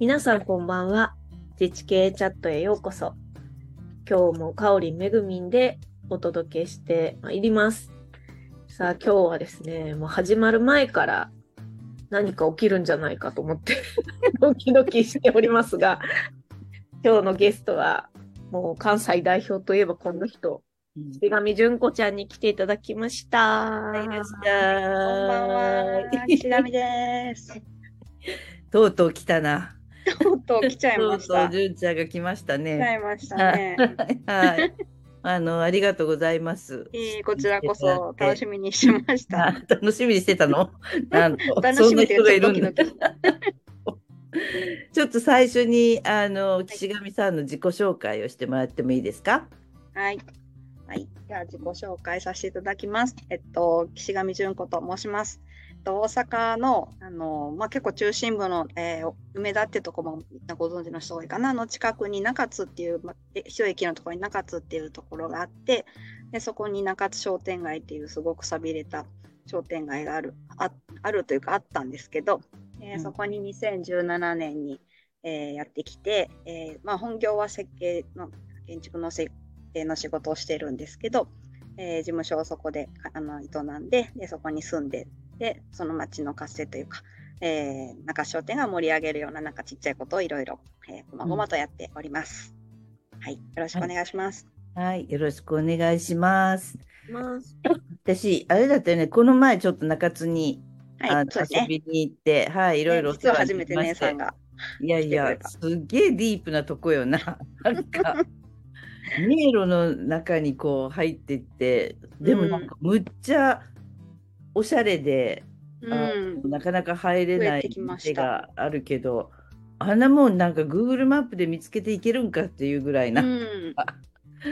皆さんこんばんは。自治系チャットへようこそ。今日もかおりんめぐみんでお届けしてまいります。さあ今日はですね、もう始まる前から何か起きるんじゃないかと思って ドキドキしておりますが、今日のゲストはもう関西代表といえばこの人、手紙純子ちゃんに来ていただきました。はいましたこんばんは、岸上です。とうとう来たな。とうとう来ちゃいました。とうとう純ちゃんが来ました来ちゃね。いましたね。はい。あの、ありがとうございます。いいこちらこそ楽しみにしました。あ楽しみにしてたの？なんと、楽しみでいる。ちょっと最初に、あの、岸上さんの自己紹介をしてもらってもいいですか？はい。はい。では自己紹介させていただきます。えっと、岸上純子と申します。と、大阪の、あの、まあ、結構中心部の、えー梅田ってとこもご存知の人多いかな、の近くに中津っていう、まあ、え一駅のところに中津っていうところがあって、で、そこに中津商店街っていうすごく寂れた商店街がある、ああるというかあったんですけど、えーうん。そこに2017年に、えーやってきて、えーまあ、本業は設計の建築の設計の仕事をしてるんですけど、えー事務所をそこであの営んででそこに住んででその町の活性というか、えー、中商店が盛り上げるようななんかちっちゃいことをいろいろこまごまとやっております。はい、よろしくお願いします。はい。よろしくお願いします。ます私、あれだったよね、この前ちょっと中津に、はい、ね。遊びに行って、はい、いろいろおね実は世話に初めてなりまして姉さんが。いやいやすげえディープなとこよな。なんか、迷路の中にこう入っていって、でもなんかむっちゃおしゃれで、うあん、なかなか入れない店があるけど、あんなもんなんか Google マップで見つけていけるんかっていうぐらいな。うん、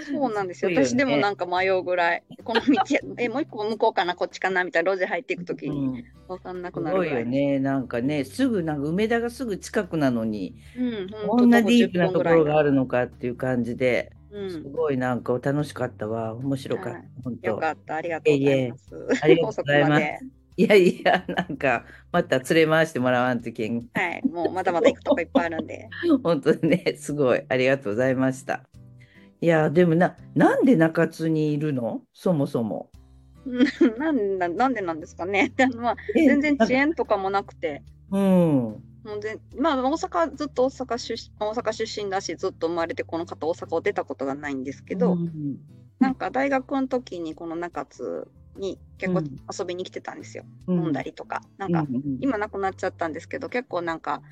そうなんですよ。ね。私でもなんか迷うぐらい、この道、え、もう一個向こうかな、こっちかな？みたいな路地入っていくときにうん、分かんなくなるぐらい。よね。なんかね、すぐなんか梅田がすぐ近くなのに、うん、こんなディープなと徒歩10分ぐらところがあるのかっていう感じで、すうん、ごいなんか楽しかったわ。面白かったはい。本当。よかった、ありがとうございます。ありがとうございます。いやいや、なんか、また連れ回してもらわんときん。はい、もうまだまだ行くとこいっぱいあるんで。本当にね、すごい、ありがとうございました。いや、でもな、なんで中津にいるの？そもそも。う んなんだなんでなんですかね。まあ、え全然遅延とかもなくて、うん。もうぜまあ、大阪、ずっと大阪出大阪出身だし、ずっと生まれてこの方、大阪を出たことがないんですけど、うん。なんか大学の時にこの中津に結構うん遊びに来てたんですよ。うん。飲んだりとか。なんか、うん今なくなっちゃったんですけど、結構なんか、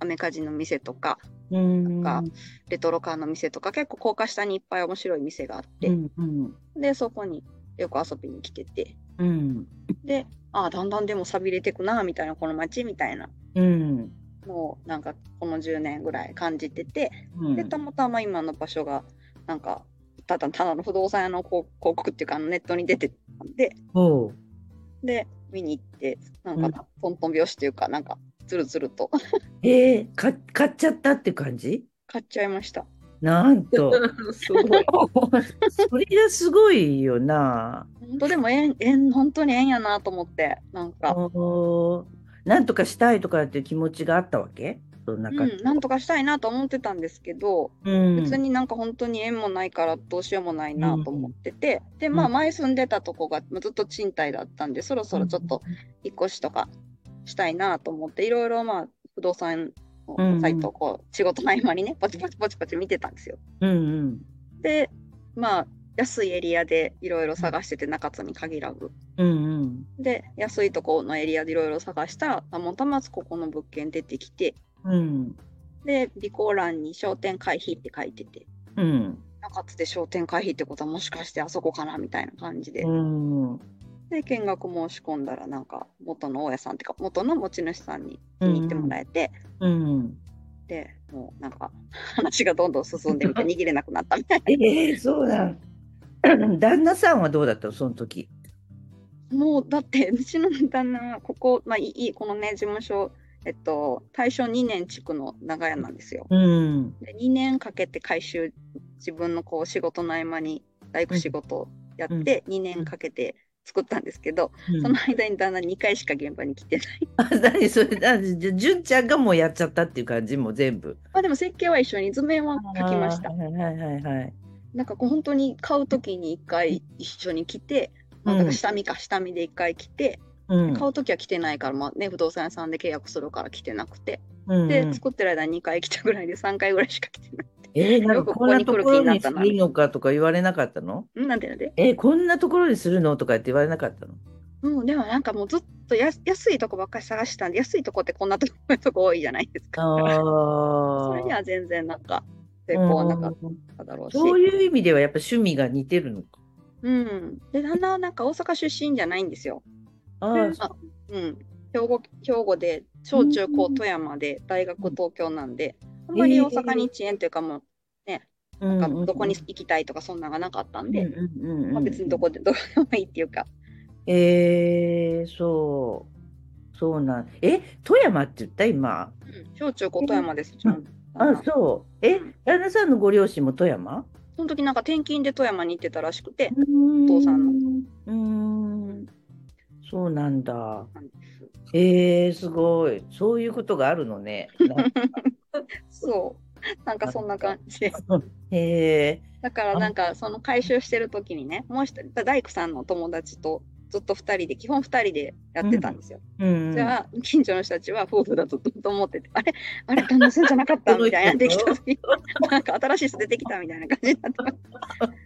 アメカジの店とか、うん。なんかレトロカーの店とか、結構高架下にいっぱい面白い店があって、うんうん。で、そこによく遊びに来てて、うん。で、ああ、だんだんでも寂れてくな、みたいな、この街みたいな。うんのを、なんかこの10年ぐらい感じてて、うんで、たまたま今の場所が、なんか、ただただの不動産屋の広広告っていうか、ネットに出てたんで、で、見に行って、なんうんか、トントン拍子っていうか、なんか、つるつるとえー、か買っちゃったって感じ？買っちゃいました。なんと。すごい。それがすごいよな。本当でも縁、縁、本当に縁やなと思って、なんか、なんとかしたいとかっていう気持ちがあったわけ？うん、なんとかしたいなと思ってたんですけど、うん。別になんか本当に縁もないからどうしようもないなと思ってて、で、まあうん。前住んでたとこがずっと賃貸だったんで、そろそろちょっと引っ越しとかしたいなと思って、いろいろまあ不動産のサイトをこう仕事の合間にね、ポチポチポチポチ見てたんですよ。うんうん。で、まあ安いエリアでいろいろ探してて中津に限らず。うんうん。で、安いとこのエリアでいろいろ探したら、たまたまここの物件出てきて、うん。で、備考欄に商店回避って書いてて、うん。中津で商店回避ってことはもしかしてあそこかなみたいな感じで、うん。で、見学申し込んだら、なんか元の大家さんっていうか、元の持ち主さんに気に入ってもらえて、うん。で、もうなんか話がどんどん進んでみて 逃げれなくなったみたいな。ええそうなん。旦那さんはどうだったのその時？もうだってうちの旦那はここ、まあいいこのね事務所、えっと、大正2年地区の長屋なんですよ。うんで2年かけて改修自分のこう仕事の合間に大工仕事をやって、2年かけて作ったんですけど、うんその間に旦那2回しか現場に来てない。あ、何それ、あじゃあ純ちゃんがもうやっちゃったっていう感じもう全部。まあでも設計は一緒に図面は描きましたはいはいはいはい。なんかこう本当に買うときに1回一緒に来て、まあ、から下見か下見で1回来て、うん。買うときは来てないから、まあね、不動産屋さんで契約するから来てなくて、うんで、作ってる間に2回来たぐらいで3回ぐらいしか来てない。えー、なんかこんなところにするのかとか言われなかったの？んなんでなんで？えーこんなところにするのとかって言われなかったの？うん、でもなんかもうずっとや安いとこばっかり探してたんで、安いとこってこんなところ とこ多いじゃないですか。あそれにあ。は全然なんか成功はなかっうんただろうし。そういう意味ではやっぱ趣味が似てるのか。うん。で、旦那はなんか大阪出身じゃないんですよ。ああ、あうん。兵庫、兵庫で、小中高富山で、大学東京なんで、あんまり大阪に遅延というかもう、なんかどこに行きたいとかそんなのがなかったんで、うんうんうんうんまあ、別にどこで どうでもいいっていうか、えー、そう。そうなん。え、富山って言った今？うん、小中高富山です、ちゃんあ、そう。えうん、旦那さんのご両親も富山？その時なんか転勤で富山に行ってたらしくて、お父さんの。うーん。そうなんだ。えー、すごい。そういうことがあるのね。そう。なんかそんな感じで。へえだからなんかその回収してる時にね、もう一人、大工さんの友達とずっと二人で、基本二人でやってたんですよ。うん。じゃあ、近所の人たちは夫婦だとずっと思ってて、あれあれ旦那さんじゃなかったみたいな、できた時、なんか新しい人出てきたみたいな感じになってまし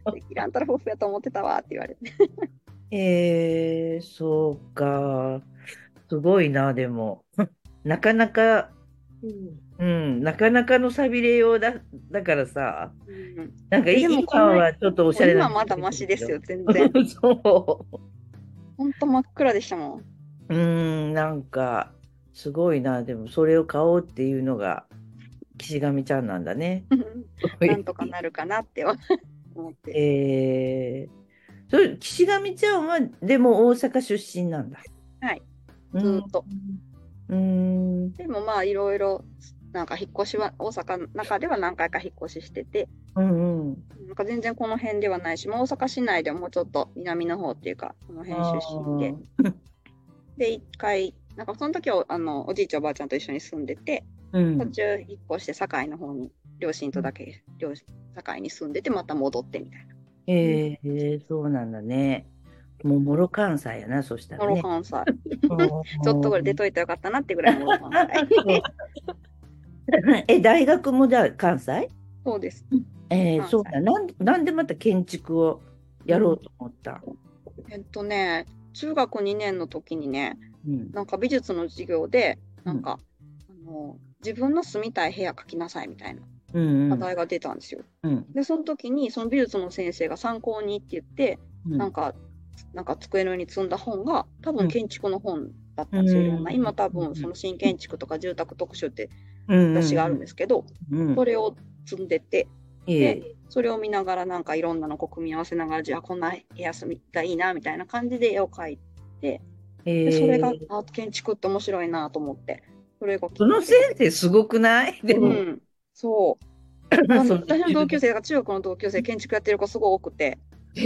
た。であんたら夫婦やと思ってたわって言われて。えー、そうか。すごいな、でも。なかなか、うん、なかなかのさびれようだ、だからさ、うんなんか今はちょっとおしゃれな。今まだマシですよ、全然。そほんと真っ暗でしたもん。う。うん、なんか、すごいな、でもそれを買おうっていうのが、岸上ちゃんなんだね。なんとかなるかなっては 思って。えー、それ岸上ちゃんは、でも大阪出身なんだ。はい。うん。ずーっと。うん。でもまあいろいろなんか引っ越しは大阪の中では何回か引っ越ししててうんうん。か全然この辺ではないし、まあ、大阪市内でももうちょっと南の方っていうかこの辺出身でで一回なんかその時はあのおじいちゃんおばあちゃんと一緒に住んでてうん途中引っ越して堺の方に両親とだけ両親堺に住んでてまた戻ってみたいな。えー、そうなんだね。もう、もろ関西やな、そしたモらね。ロ関西。ちちょっとぐらい出といてよかったなってぐらいモロ関西。え、大学もじゃあ関西？そうです。えー、そうだ。なんなんでまた建築をやろうと思った？えっとね中学2年の時にねうん。なんか美術の授業で、なんか、あの自分の住みたい部屋描きなさいみたいなうんうん。課題が出たんですよ。うん。で、その時にその美術の先生が参考にって言って、うんなんか、なんか机の上に積んだ本が多うん分建築の本だったんですよ。うん今多うん分その新建築とか住宅特集ってうん雑誌があるんですけど、うん。それを積んでて、えでそれを見ながらなんかいろんなのこう組み合わせながら、じゃあこんな部屋住みがいいなみたいな感じで絵を描いて、えでそれがえーあ建築って面白いなと思って、それがその先生すごくない？でも、うん、そう。私の同級生が中学の同級生建築やってる子すごい多くて。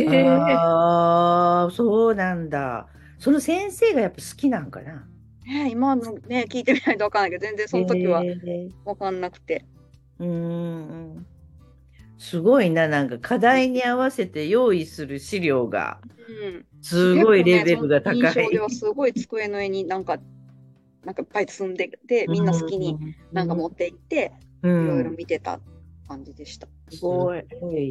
ああ、そうなんだ。その先生がやっぱ好きなんかな？ね、今のね聞いてみないと分かんないけど全然その時はえー分かんなくて、うーん。すごいな、なんか課題に合わせて用意する資料がうん、すごいレベルが高い。結構ねではすごい机の上になんかなんかいっぱい積んでてみんな好きになんか持って行ってういろいろん、見てた感じでした。すごい。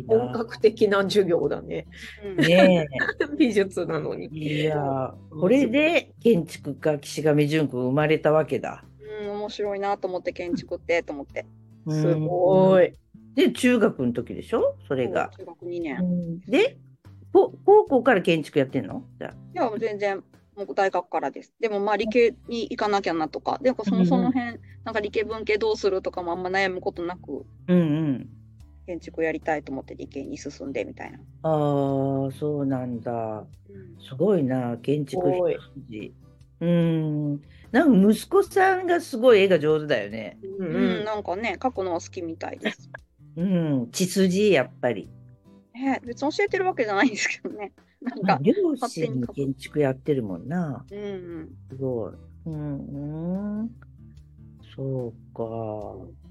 本格的な授業だね。うんね 美術なのえ。に。いや、これで建築家岸上淳君生まれたわけだ。うん、面白いなと思って建築ってと思って。すごい。い。で、中学の時でしょ？それが。中学2年。いで、こ高校から建築やってんの？じゃあ。や、もう全然、もう大学からです。でもまあ理系に行かなきゃなとか、でもそのその辺、なんか理系文系どうするとかもあんま悩むことなく、うんうん。建築やりたいと思って理系に進んでみたいな。ああ、そうなんだ。すごいな、建築一筋。うん。なんか息子さんがすごい絵が上手だよね。ううん、なんかね、書くのは好きみたいです。うん。血筋、やっぱり。ね、別に教えてるわけじゃないんですけどね。なんか、両親建築やってるもんな。うんうん。すごい。うん、うん。そうか。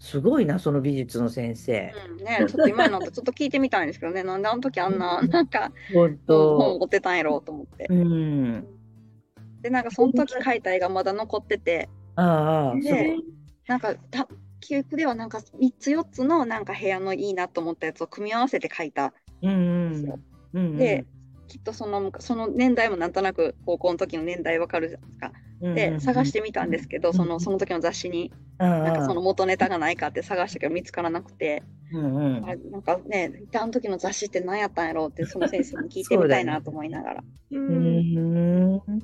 すごいな、その美術の先生。うん、ねちょっと今になってちょっと聞いてみたいんですけどね、なんであの時あんな、なんか、本本当。持ってたんやろうと思って。うん。で、なんかその時描いた絵がまだ残ってて、ああ、でなんかた記憶ではなんか3つ4つのなんか部屋のいいなと思ったやつを組み合わせて描いた。んですよ。うん。うん。で、きっとそのその年代もなんとなく高校の時の年代わかるじゃないですか。うん、で、探してみたんですけど、そのその時の雑誌に、ななんかその元ネタがないかって探したけど見つからなくて、うんうん。あなんかね、あの時の雑誌って何やったんやろうって、その先生に聞いてみたいなと思いながら。ううんん。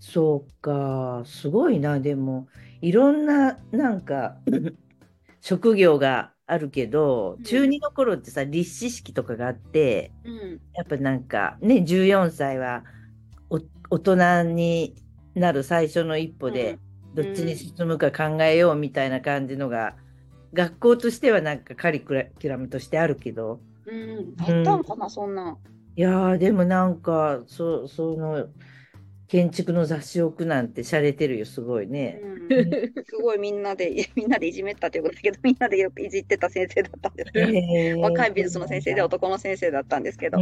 そうか、すごいな、でも、いろんな、なんか、職業があるけどう、ん中2の頃ってさ、立志式とかがあって、うん。やっぱなんか、ね、14歳はお大人になる最初の一歩で、どっちに進むか考えようみたいな感じのが、学校としてはなんかカリキュラムとしてあるけど、うん。あったんかな、そんなん。いやーでもなんかそその建築の雑誌を置くなんて洒落てるよすごいね。うん、すごいみんなで、みんなでいじめったということだけど、みんなでよくいじってた先生だったんですけど、へー若い美術の先生で男の先生だったんですけど、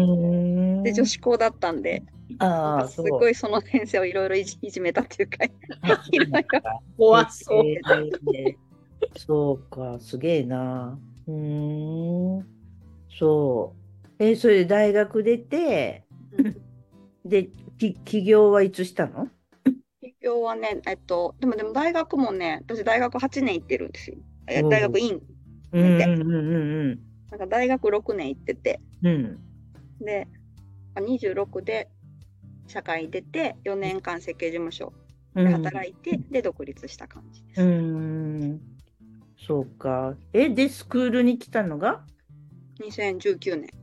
で、女子校だったんで、なんかすごいその先生をいろいろいじ いじめたっていうか、いろいろ。怖そう。へー。そうかすげえな。うーん。そう。えそれで大学出てうん。でき起業はいつしたの？授業はね、えっと、でもでも大学もね、私大学8年行ってるんですよ。大学院、うんうんうんうんなんか大学6年行ってて、うん。で、あ26で社会出て、4年間設計事務所うん。で働いて、で、独立した感じです。うーん。そうか。え、で、スクールに来たのが？2019年。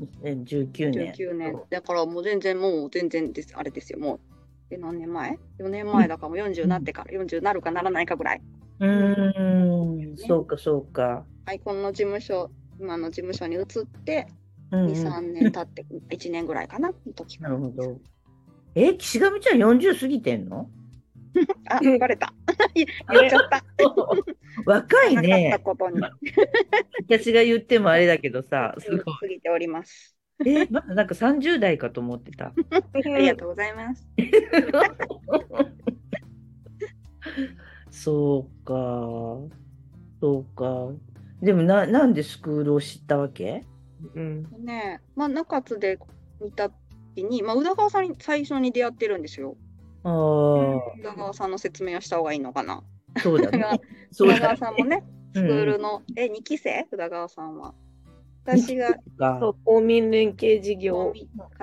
2019年。19年。だからもう全然もう全然です、あれですよ、もう。え、何年前 ?4 年前だからもう40になってから、40なるかならないかぐらい。うーん、そうか、そうか。アイコンの事務所、今の事務所に移って、うんうん2、3年経って、1年ぐらいかな、の時なるほど。え、岸上ちゃん40過ぎてんの？あ、バレた。言っちゃった。若いなかったね。ことに。私が言ってもあれだけどさ、すごい。過ぎております。え、まだなんか30代かと思ってた。ありがとうございます。そうか。そうか。でもな、なんでスクールを知ったわけ？うん。ねまあ、中津で見た時に、まあ、宇田川さんに最初に出会ってるんですよ。ああ、宇田川さんの説明をした方がいいのかな？そうだね。宇田川。さんもね、スクールの、え、2期生？宇田川さんは。私がかそう、公民連携事業。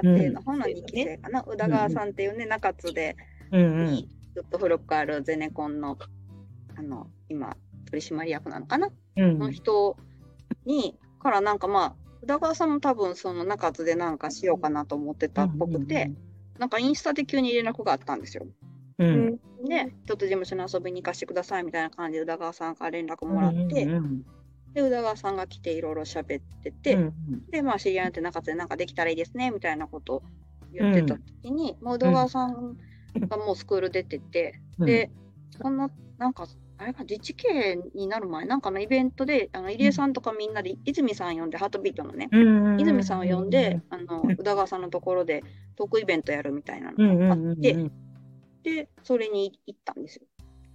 家庭の方の2期生かな。宇田川さんっていうね、中津で、うんうん。ずっと古くあるゼネコンの、あの、今、取締役なのかな？うんの人に、からなんかまあ、宇田川さんも多分その中津でなんかしようかなと思ってたっぽくて、なんかインスタで急に連絡があったんですよ。うん、ううんん。で、ちょっと事務所に遊びに行かせてくださいみたいな感じで宇田川さんから連絡もらって、うんうんで、宇田川さんが来ていろいろ喋ってうて、んで、まあ知り合いって中津でなんかできたらいいですねみたいなことを言ってた時に、もう宇田川さんがもうスクール出てて、うんで、そんな、なんか、あれか、自治系になる前、なんかのイベントで、あの入江さんとかみんなで、泉さん呼んで、ハートビートのね、泉さんを呼んで、あの、宇田川さんのところでトークイベントやるみたいなのがあって、で、それに行ったんですよ。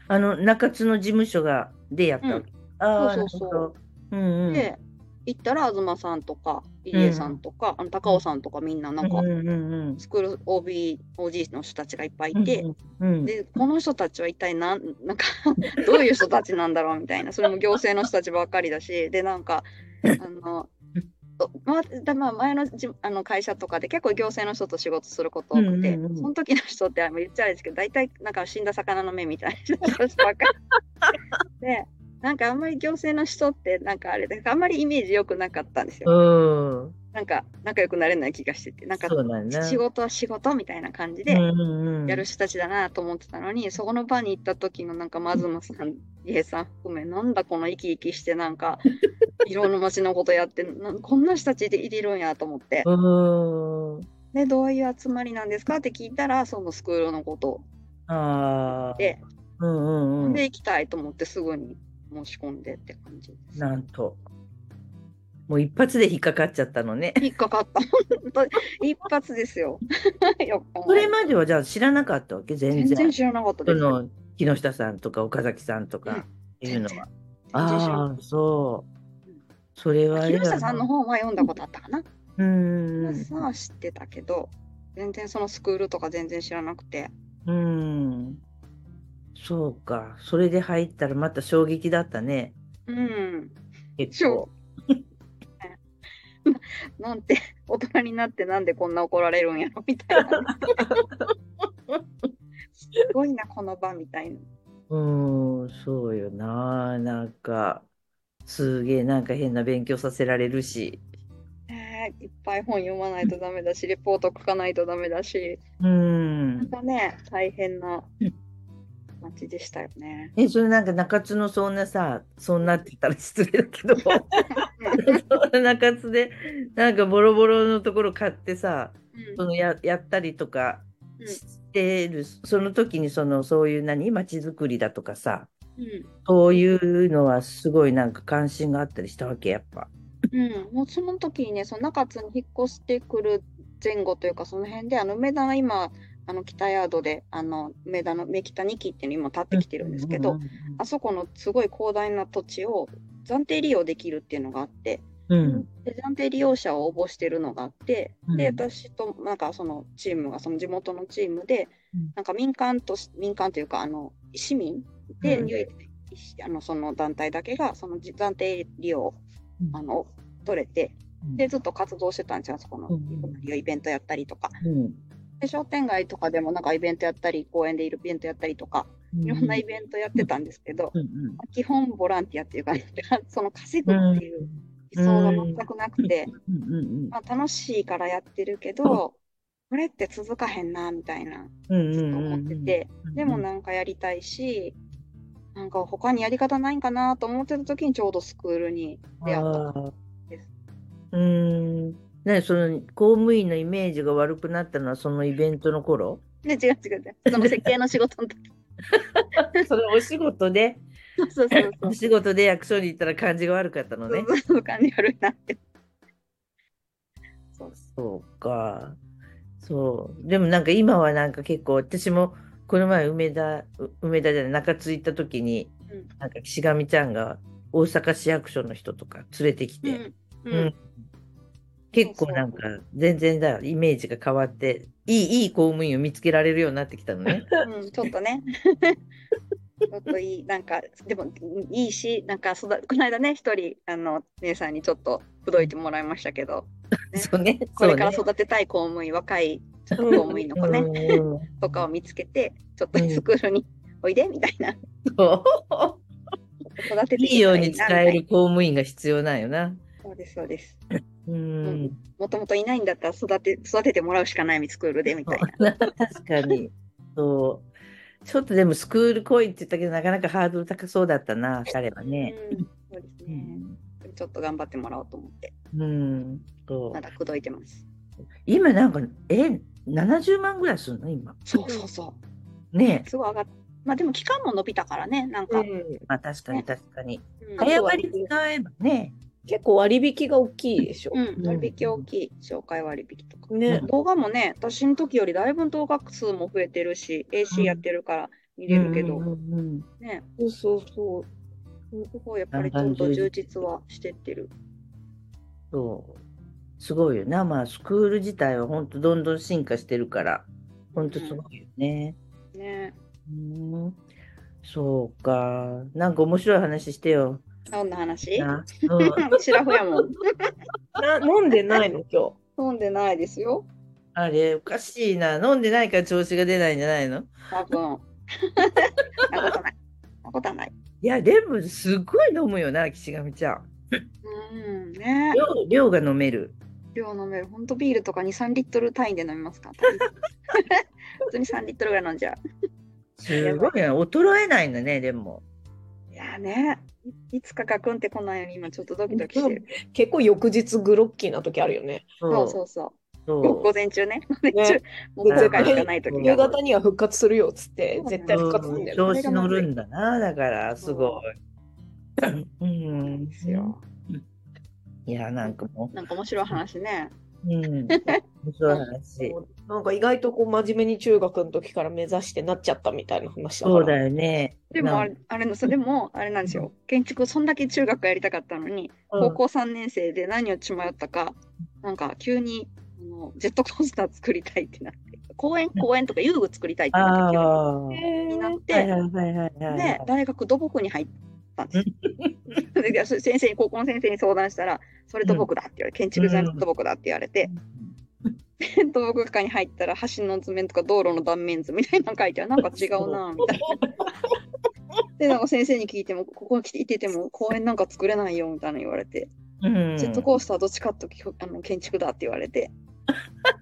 あの中津の事務所がでやったわけ。ああ、そうそうそう。うんうん、で、行ったら、東さんとか、入江さんとか、あの高尾さんとかみんな、なんかう、んうんうんスクール OB、OG の人たちがいっぱいいうん、て、うん、で、この人たちは一体なん、なんか、どういう人たちなんだろうみたいな、それも行政の人たちばっかりだし、で、なんか、あの、まだまあ前のじあの会社とかで結構行政の人と仕事すること多くて、うんうんうん。その時の人って言っちゃあれですけど大体なんか死んだ魚の目みたいな人たちばっかり。でなんかあんまり行政の人ってなんかあれであんまりイメージ良くなかったんですよ。なんか仲良くなれない気がしてて、なんか。仕事は仕事みたいな感じでうんうんやる人たちだなと思ってたのに、そこの場に行った時のなんかマズムさん、リエさん含め、なんだこの生き生きしてなんか、いろんな街のことやってなこんな人たちでいるんやと思って。うん。で、どういう集まりなんですかって聞いたら、そのスクールのことああ。で、うんうんうん。で行きたいと思ってすぐに申し込んでって感じです。なんと。もう一発で引っかかっちゃったのね。引っかかった。本当に一発ですよ。それまではじゃあ知らなかったわけ？全然。全然知らなかったです。その木下さんとか岡崎さんとかいうのは。ああ、そう。それは木下さんの方は読んだことあったかな？うん。さあ知ってたけど、全然そのスクールとか全然知らなくて。うん。そうか。それで入ったらまた衝撃だったね。うん。結構。なんて、大人になってなんでこんな怒られるんやろみたいな。すごいな、この場みたいな。うん、そうよな。なんか、すげえなんか変な勉強させられるし。いっぱい本読まないとダメだし、レポート書かないとダメだし、うなんん。かね、大変なうん感じでしたよね。え、それなんか中津のそんなさ、そんなって言ったら失礼だけど、中津で、なんかボロボロのところ買ってさ、うん。そのや、やったりとかうん。してる、その時にその、そういう何、街づくりだとかさ、うん。そういうのはすごいなんか関心があったりしたわけ、やっぱ。うん、もうその時にね、その中津に引っ越してくる前後というか、その辺で、あの梅田が今、あの北ヤードで、あの梅田の梅北2期っていうの今建ってきてるんですけど、あそこのすごい広大な土地を暫定利用できるっていうのがあって、うん、うん。で暫定利用者を応募してるのがあって、で、うん。私となんかそのチームが、その地元のチームでうん、なんか民間とし、民間というか、あの市民でうん。あのその団体だけが、そのじ暫定利用、うん。あの取れて、で、ずっと活動してたんですよ、そこのうんイベントやったりとか。うんで、商店街とかでもなんかイベントやったり、公園でイベントやったりとか、いろんなイベントやってたんですけど、うんうん。基本ボランティアっていうか、その稼ぐっていう理想が全くなくて、まあ、楽しいからやってるけど、これって続かへんな、みたいな、うんずっと思ってて、でもなんかやりたいし、なんか他にやり方ないんかなと思ってた時にちょうどスクールに出会った。あー。です。うーん。ね、その公務員のイメージが悪くなったのはそのイベントの頃？ね、違う違う違う。その設計の仕事の時。それお仕事で、そうそうそう お。仕事で役所に行ったら感じが悪かったのね。そうそう感じ悪いなって。そうそうか。そう。でもなんか今はなんか結構私もこの前梅田、う梅田じゃない中津行った時にうんなんか岸上ちゃんが大阪市役所の人とか連れてきて、うんううんん結構なんか全然だイメージが変わっていいいい公務員を見つけられるようになってきたのね。うん、ちょっとね。ちょっといい、なんか、でもいいし、なんか育、この間ね、一人、あの、姉さんにちょっと口説いてもらいましたけど、ねそうね。これから育てたい公務員、若い公務員の子ね、とかを見つけて、ちょっとスクールにおいで、みたいな。そ育てういいように使える公務員が必要なんよな。なそうです、そうです。うん。もともといないんだったら育て、育ててもらうしかない、スクールで、みたいな。確かに。そう。ちょっとでもスクール来いって言ったけど、なかなかハードル高そうだったな、彼はね。うん、そうですうね。ん。ちょっと頑張ってもらおうと思って、うん。そうまだ口説いてます。今なんか、え、70万ぐらいするの？今。そうそうそう。ねすごい上がっまあでも期間も伸びたからね、なんか。まあ確かに確かに。うん早割り使えばね。結構割引が大きいでしょ？うん、割引大きい、紹介割引とか。ね。動画もね、私の時よりだいぶ動画数も増えてるし、AC やってるから見れるけど、うんうんうんね、そうそうそう。すごいやっぱりちょっと充実はしてってる。そう。すごいよな。まあ、スクール自体は本当どんどん進化してるから、本当すごいよね。ね、うん。そうか。なんか面白い話してよ。どんな話？な うん、シラフやもん。な飲んでないの？今飲んでないですよ。あれ、おかしいな。飲んでないから調子が出ないんじゃないの？多分。なことない。なことはない。いや、でも、すごい飲むよな、岸上ちゃん。うん、ね。量量が飲める。量飲める。ほんとビールとか2、3リットル単位で飲みますか？普通に3リットルぐらい飲んじゃう。すごいね。衰えないんだね、でも。いやーね、いいつかガクンってこないように今ちょっとドキドキしてる。結構翌日グロッキーな時あるよね。そうそうそう。そう午前中ね。午前中、もう後悔しかない時夕が。方には復活するよっつって絶対復活するんだよね。調子乗るんだな、だから、すごい。うん。ですよ。いや、なんかもなんか面白い話ね。う、うん。面白い話。なんか意外とこう真面目に中学の時から目指してなっちゃったみたいな話だ。そうだよね。でもあれ、あれの、それも、あれなんですよ。建築、そんだけ中学やりたかったのに、うん高校3年生で何を血迷ったか、なんか急にあのジェットコースター作りたいってなって、公園、公園とか遊具作りたいってなって、大学土木に入ったんです。で先生に、高校の先生に相談したら、それ土木だって言われ、建築じゃなくて土木だって言われて、土木科に入ったら橋の図面とか道路の断面図みたいなの書いてあなんか違うなみたいな。でなんか先生に聞いてもここに来ていても公園なんか作れないよみたいな言われて、うんジェットコースターどっちかってあの建築だって言われて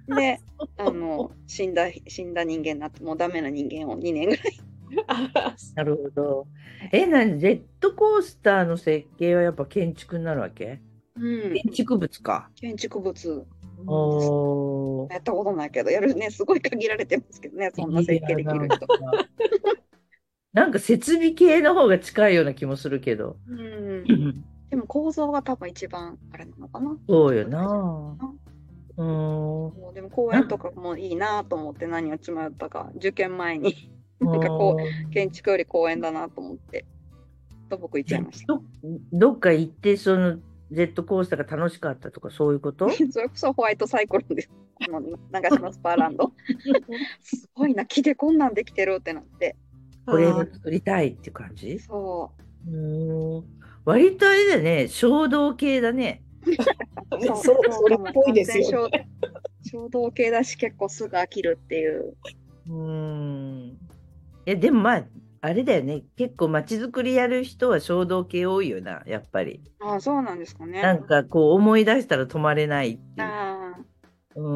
であの死んだ死んだ人間になってもうダメな人間を2年ぐらい なるほど。え、なに、ジェットコースターの設計はやっぱ建築になるわけ？うん建築物か。建築物おー。やったことないけどやるねすごい限られてますけどねそんな設計できる人。なんか設備系の方が近いような気もするけど。うん、でも構造が多分一番あれなのかな。そうよな。うーん。でも公園とかもいいなと思って何をちまったか受験前になんかこう建築より公園だなと思って土木行っちゃいました。どどっか行って、そのジェットコースターが楽しかったとか、そういうこと？それこそホワイトサイクルです。この長島スパーランド。すごいな、木でこんなんできてるってなって。これを作りたいっていう感じ？そうーん。割とあれだね、衝動系だね。う。そうそれっぽいですよ完全衝衝動系だし、結構すぐ飽きるっていう。うーん。え、でもまあ、あれだよね。結構街づくりやる人は衝動系多いよな、やっぱり。ああ、そうなんですかね。なんかこう思い出したら止まれないっていう。あう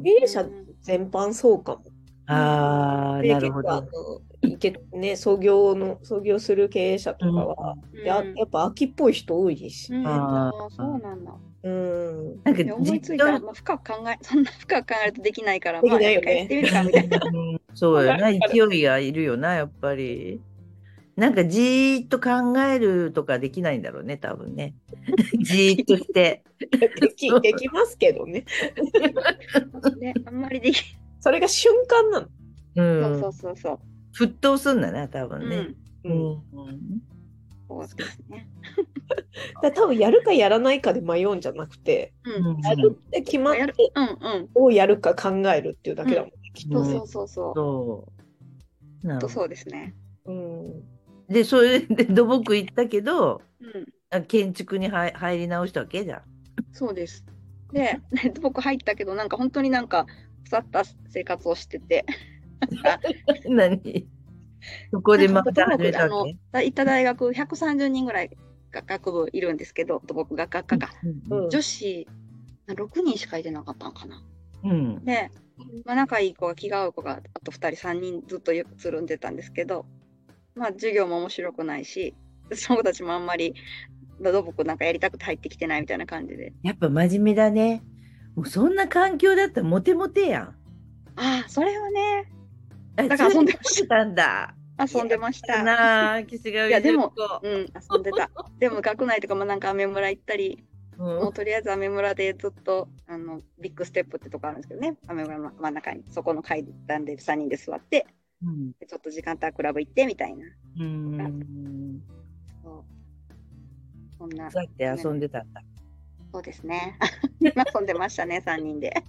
ん。経営者全般そうかも。ああ、でなるほど。結構あのいけね、創業の、創業する経営者とかは、うんややっぱ秋っぽい人多いし。うん、あ、そうなんだ。うん。なんかで思いつ実いたら、家まあ、深く考え、そんな深く考えるとできないから、できないよねまあ、やってみるかみたいな。うんそうよ な、勢いがいるよな、やっぱり。なんかじーっと考えるとかできないんだろうね、多分ね。じーっとして。できできますけどね。ね、あんまりできそれが瞬間なの。うん。そうそうそうそう。沸騰すんだな、多分ね。うん、うん。そうですね。だ多分やるかやらないかで迷うんじゃなくて、うん。やるって決まって、うんうん。どうやるか考えるっていうだけだもんね、きっとね。そうそうそうそう。そう。なるほどとそうですね。うん。で、それで土木行ったけど、うん。あ建築に入入り直したわけじゃん。そうです。で、僕入ったけど、なんか本当になんか腐った生活をしてて、何？そこでまた始めたあのわけ？だ行った大学130人ぐらいが学部いるんですけど、土木学科が。うん女子6人しかいてなかったのかな。うん。で、まあ、仲いい子が気が合う子があと2人3人ずっとつるんでたんですけど、まあ授業も面白くないし、その子たちもあんまり土木なんかやりたくて入ってきてないみたいな感じで。やっぱ真面目だね。もうそんな環境だったらモテモテやん。ああ、それはね、だだから遊んでましたたんだ。遊んでました。なあ、いやでも子うん、遊んでた。でも学内とかもなんかアメ村行ったり、うんもうとりあえずアメ村でずっとあのビッグステップってとこあるんですけどね、アメ村の真ん中にそこの階段で3人で座って、うんでちょっと時間帯クラブ行ってみたいな。うん。そうそんな、そうやって遊んでたんだ？そうですね。遊んでましたね、3人で。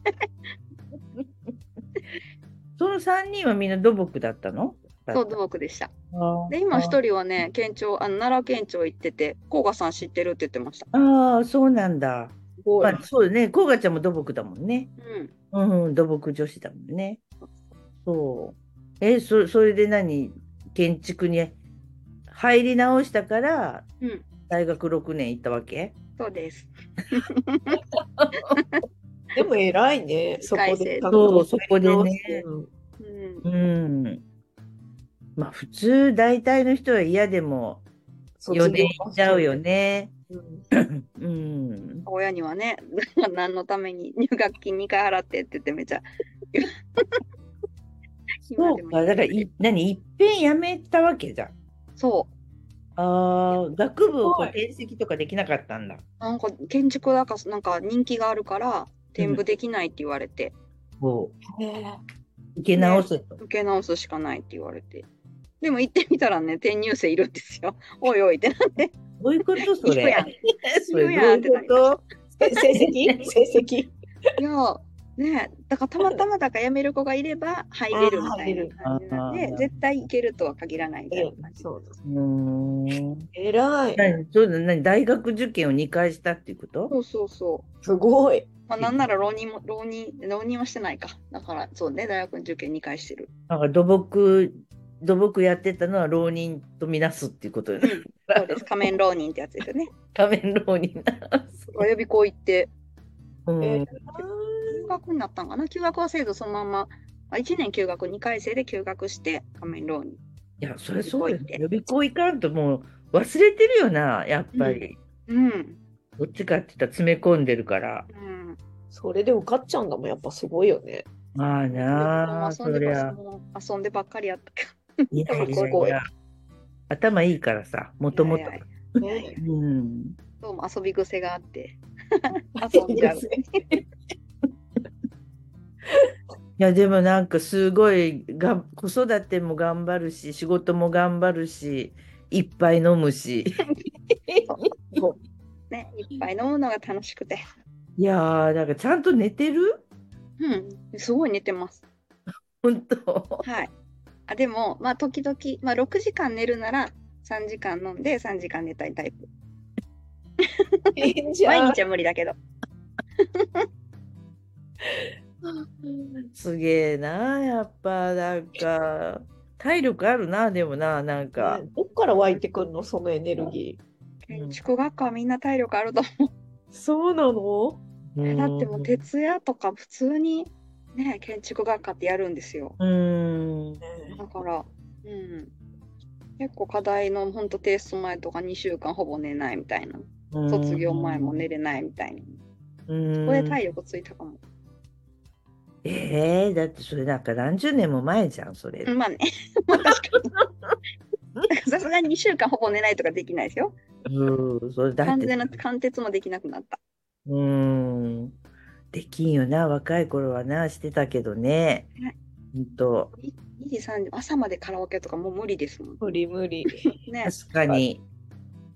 その3人はみんな土木だったの？そう、土木でした。で、今1人はね、県庁、あの奈良県庁行ってて、甲賀さん知ってるって言ってました。ああ、そうなんだ。まあ、そうだね。こうがちゃんも土木だもんね。うん。うん、土木女子だもんね。そう。え、そそれで何？建築に入り直したからうん。大学6年行ったわけ？そうです。でも偉いね。そこで。そう、そこでね。うん。うん。まあ普通大体の人は嫌でも4年いっちゃうよ。ね。うんうん。親にはね、何のために入学金2回払ってって言ってめちゃ。そうか、だからい、何、いっぺんやめたわけじゃん。そう。ああ、学部を転籍とかできなかったんだ。なんか建築だからなんか人気があるから転部できないって言われて、こへえう、受け直せと。受け直すしかないって言われて。でも行ってみたらね、転入生いるんですよ。おいおいってなって。どういうことそれ？それどういるやんっていうこせ成績？成績？いや、ねだからたまたまだから辞める子がいれば入れるみたいな感じなんで、絶対行けるとは限らないみたいな感じ。そうだとうーん。偉い。何？そうだ何？大学受験を2回したっていうこと？そうそうそう。すごい。まあ、なんなら浪人も、浪人、浪人はしてないか。だから、そうね、大学受験2回してる。なんか土木、土木やってたのは浪人とみなすっていうことよね。うん、そうです。仮面浪人ってやつですよね。仮面浪人な。予備校行って、うんえ休学になったんかな？休学はせずそのまま、あ1年休学、2回生で休学して仮面浪人。いや、それそうよ、ね。予予備校行かんともう忘れてるよな、やっぱり。うん。どっちかって言ったら詰め込んでるから。うん。それで受かっちゃうんだもん。やっぱすごいよね。まあなあ、そ遊んでばりゃ。遊んでばっかりやったけいやいやや。頭いいからさ、もともと。どうも遊び癖があって。遊んじゃう。いや、でもなんかすごいが、子育ても頑張るし、仕事も頑張るし、いっぱい飲むし。ね、いっぱい飲むのが楽しくて。いやー、なんかちゃんと寝てる？うん。すごい寝てます。本当？はい。あでも、まあ、時々、まあ、6時間寝るなら3時間飲んで3時間寝たいタイプ。毎日は無理だけど。すげえな、やっぱなんか、体力あるな、でもな、なんか。どっから湧いてくるのそのエネルギー。建築学科はみんな体力あると思そうなの？う。だってもう徹夜とか普通にね、建築学科ってやるんですよ。うん。だから、うん。結構課題の本当提出前とか2週間ほぼ寝ないみたいな。卒業前も寝れないみたいな。うん。そこで体力ついたかも。ええだってそれなんか何十年も前じゃん、それ。まあね。ま あ確かに。さすがに2週間ほぼ寝ないとかできないですよ。うん、それだって完全な貫徹もできなくなった。うん。できんよな、若い頃はな、してたけどねね。ほんと、2時、3時、朝までカラオケとかもう無理ですもん。無理無理。ね。確かに。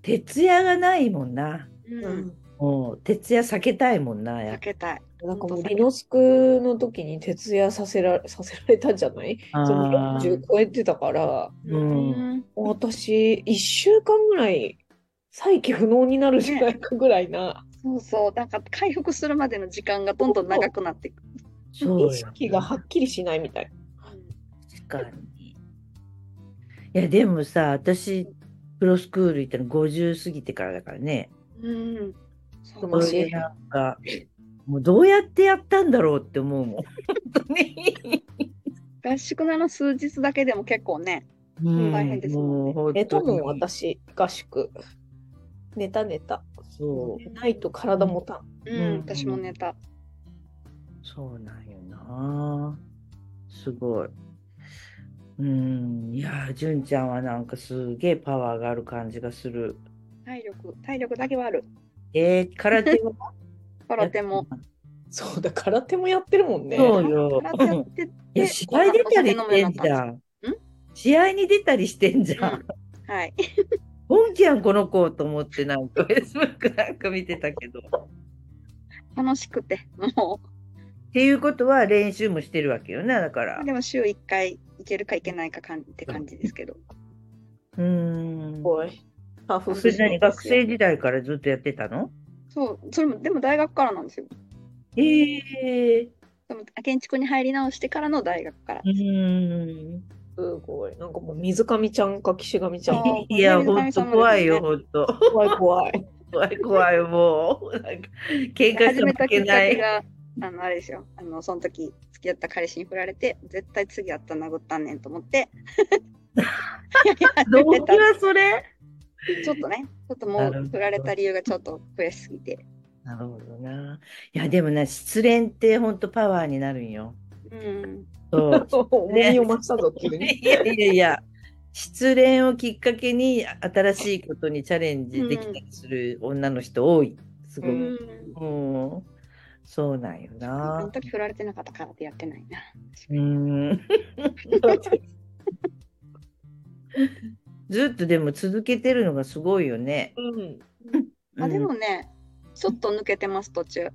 徹夜がないもんな。う。うんん。もう、徹夜避けたいもんな、避けたい。なんかもうリノスクの時に徹夜させら させられたんじゃない？ぱ。そのあー40超えてたから、うんん。私、1週間ぐらい再起不能になるんじゃないかぐらいな、そうそう。なんか回復するまでの時間がどんどん長くなっていく。そうよ意識がはっきりしないみたい。確かに。いや、でもさ、私、プロスクール行ったの50過ぎてからだからね。うん。そでもなんか、もうどうやってやったんだろうって思うもん。本当に。合宿のあの数日だけでも結構ね。うん大変ですもんねもう本寝たも。私、合宿。寝た寝た。そう。寝ないと体もたん。うん、うん私も寝た。そうなんよな。すごい。うん。いやー、純ちゃんはなんかすげえパワーがある感じがする。体力、体力だけはある。えー、空手は 空手も。そうだ、空手もやってるもんね。そうよ。空手やってて、いや、試合出たりしてんじゃん。試合に出たりしてんじゃん。うんはい。本気やん、この子と思って、なんか、フェイスブックなんか見てたけど。っ楽しくて、もていうことは練習もしてるわけよね、だからう。。でも週1回行けるか行けないかかんって感じですけど。うーん。おい。タフそれ何学生時代からずっとやってたの？そう、それも、でも大学からなんですよ。ええでも建築に入り直してからの大学から。うーん。すごい。なんかもう水上ちゃんか岸上ちゃん。あーいや、ほんと怖いよ、ほんと。怖い怖い。怖い怖い、もう。なんか喧嘩しても始めたきっか負けない。あの、あれですよ。あの、その時、付き合った彼氏に振られて、絶対次やったら殴ったんねんと思って。動機はそれ？ちょっとね、ちょっともう振られた理由がちょっと悔しすぎて。なるほどな。いや、でもな、失恋って本当パワーになるんよ。うん。そう。重みを増したぞ急に。いやいやいや、失恋をきっかけに新しいことにチャレンジできたりする女の人多い。すごうく。ん。うん。そうなんよあなの。時振られてなかったからってやってないな。うん。ずっとでも続けてるのがすごいよね。うん。あでもね、ちょっと抜けてます、途中。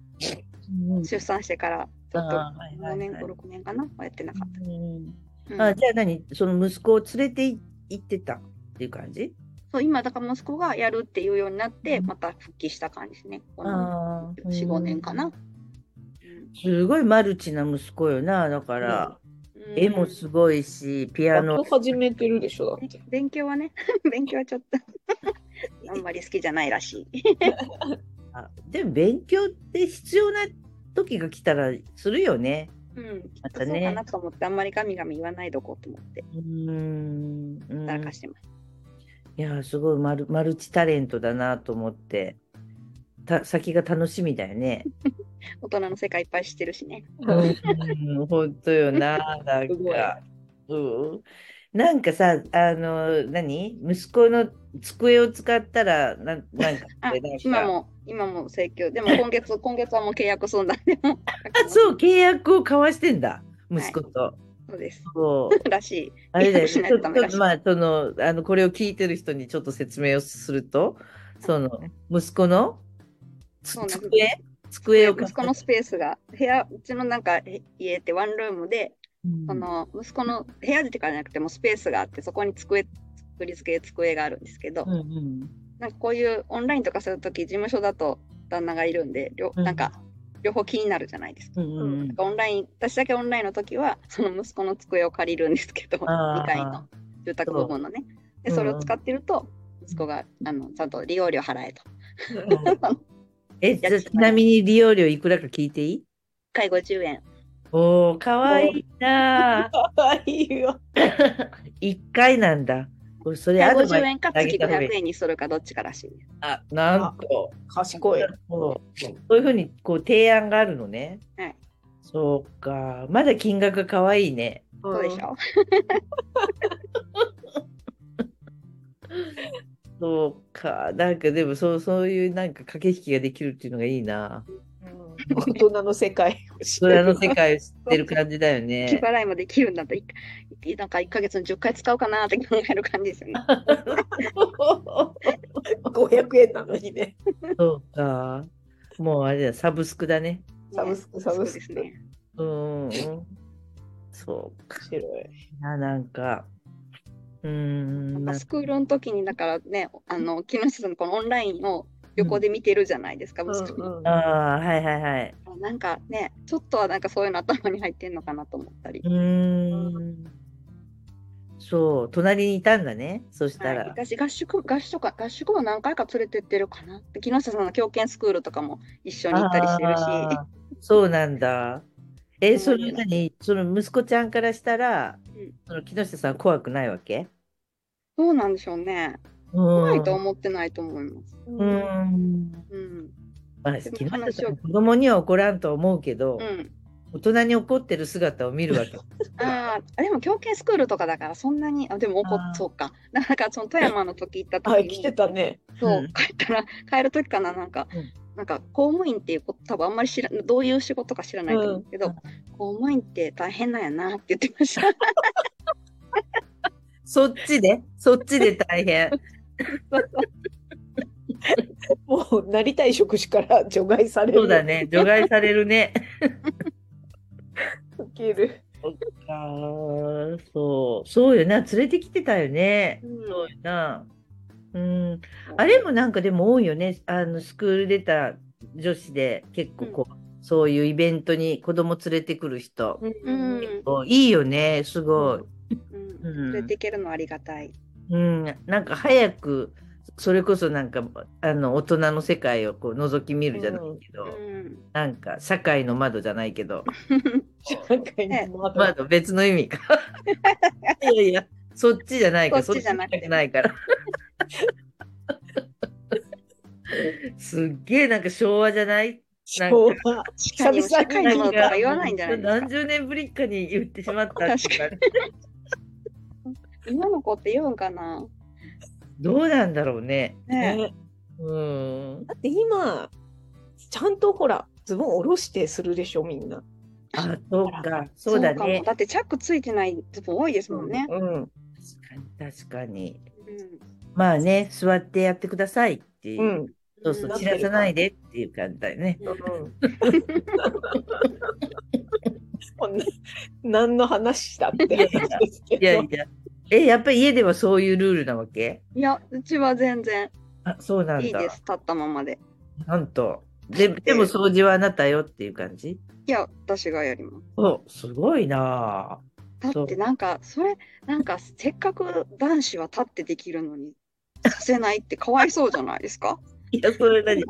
うん、出産してから、ちょっとあーはいはいは5い年、5、6年かな。はやってなかっうん。た。うん。あじゃあ何？その息子を連れてい行ってたっていう感じ？そう今、だから息子がやるっていうようになって、また復帰した感じですね。このあー4、5年かな。すごいマルチな息子よな。だから、うん。絵もすごいし、ピアノ。と始めてるでしょ、だって。勉強はね、勉強はちょっと。あんまり好きじゃないらしい。あでも勉強って必要な時が来たらするよね。うん、きっまたねとそうかなと思って、あんまりガミガミ言わないどこうと思って、うーん。うんだらかしてます。いや、すごいマルマルチタレントだなと思って、た先が楽しみだよね。大人の世界いっぱい知ってるしね。うん、本当よな、なんか。うん。なんかさ、あの、何？息子の机を使ったら、なんなんかあなんか今も、今も請求。でも今月、今月はもう契約済んだもうあ、そう、契約を交わしてんだ、息子と。そうです。そう。らしい。あれだよね、ちょっとまあ、その、あの、これを聞いてる人にちょっと説明をすると、その、息子の机？机を息子のスペースが、部屋、うちのなんかえ家ってワンルームで、うんその息子の部屋でからじゃなくてもスペースがあって、そこに机、作り付け机があるんですけど、うんうん。なんかこういうオンラインとかするとき、事務所だと旦那がいるんで、両うん。なんか両方気になるじゃないです。か。うんうん。なんかオンライン、私だけオンラインの時は、その息子の机を借りるんですけど、あー。2階の住宅部分のね。で、それを使ってると、息子があのちゃんと利用料払えと。え、じゃあちなみに利用料いくらか聞いていい？介護10円。おー、かわいいなかわいいよ。ぁ。一回なんだ。それ介護10アドバイ円か月あげた方がいい500円にするかどっちからしい。あ、なんと。賢い。そうそういうふうにこう提案があるのね。はい。そうか。まだ金額がかわいいね。そうでしょ、そうか。なんかでもそうそういうなんか駆け引きができるっていうのがいいな。うん大人の世界を知ってそれるの世界を知ってる感じだよ気ね。払いもできるんだったら、いなんか1ヶ月に10回使うかなって考える感じですよね。500円なのにね。そうか。もうあれだ、サブスクだね。サブスクサブスクそうですね。うんうん。そうか面白い。な、なんか。うーん。なんスクールの時に、だからね、あの、木下さんのこのオンラインを横で見てるじゃないですか、息子うんうんああ、はいはいはい。なんかね、ちょっとはなんかそういうの頭に入ってんのかなと思ったりう。ーん。そう、隣にいたんだね。そしたはい、ら。私合宿合宿か合宿も何回か連れてってるかなで木下さんの狂犬スクールとかも一緒に行ったりしてるしそうなんだ。え、それうん何？その息子ちゃんからしたらうん、その木下さん怖くないわけ？どうなんでしょうね怖怖いと思ってないと思いますうーん。うんまあ、子供には怒らんと思うけど、うん。大人に怒ってる姿を見るわけ。ああでも狂犬スクールとかだからそんなにあでも怒っそうか。なんかその富山の時行った時にはい、来てたね。そううん。帰ったら帰る時かななんか、うん。なんか公務員っていうこと多分あんまり知らどういう仕事か知らないと思うけど、うん。公務員って大変なんやなって言ってました。そっちで、そっちで大変。もうなりたい職種から除外される。そうだ。ね、除外されるね。ウケる。あーそう、そうよな、連れてきてたよね。うんそうよな。うん、あれもなんかでも多いよね。あのスクール出た女子で結構こう、そういうイベントに子供連れてくる人。うんいいよね、すごい。うんうん連れていけるのはありがたい。うん、なんか早く、それこそなんかあの大人の世界をこう覗き見るじゃないけど、うん。なんか社会の窓じゃないけど、なんか今窓窓別の意味か。いやいや、そっちじゃないから、そっちじゃなないから。すっげえなんか昭和じゃない？なんか昭和。久々に。社会の窓とか言わないんじゃないですか？何十年ぶりかに言ってしまったっていうか今の子って言うんかな？どうなんだろうね。ねねうん。だって今ちゃんとほらズボン下ろしてするでしょみんな。あ、そうか。そうだね。だってチャックついてないズボン多いですもんね。うん確かに、確かに。うんまあね、座ってやってくださいっていうう。んそうそうう、ん散らさないでっていう感じだよね。何の話だって話ですけどいやいや。え、やっぱり家ではそういうルールなわけ？いや、うちは全然あ、そうなんだ。いいです。立ったままで。なんと。で、でも掃除はあなたよっていう感じ？いや、私がやります。お、すごいなだってなんか、それ、なんか、せっかく男子は立ってできるのに、させないってかわいそうじゃないですか？ぁ。いや、それ何？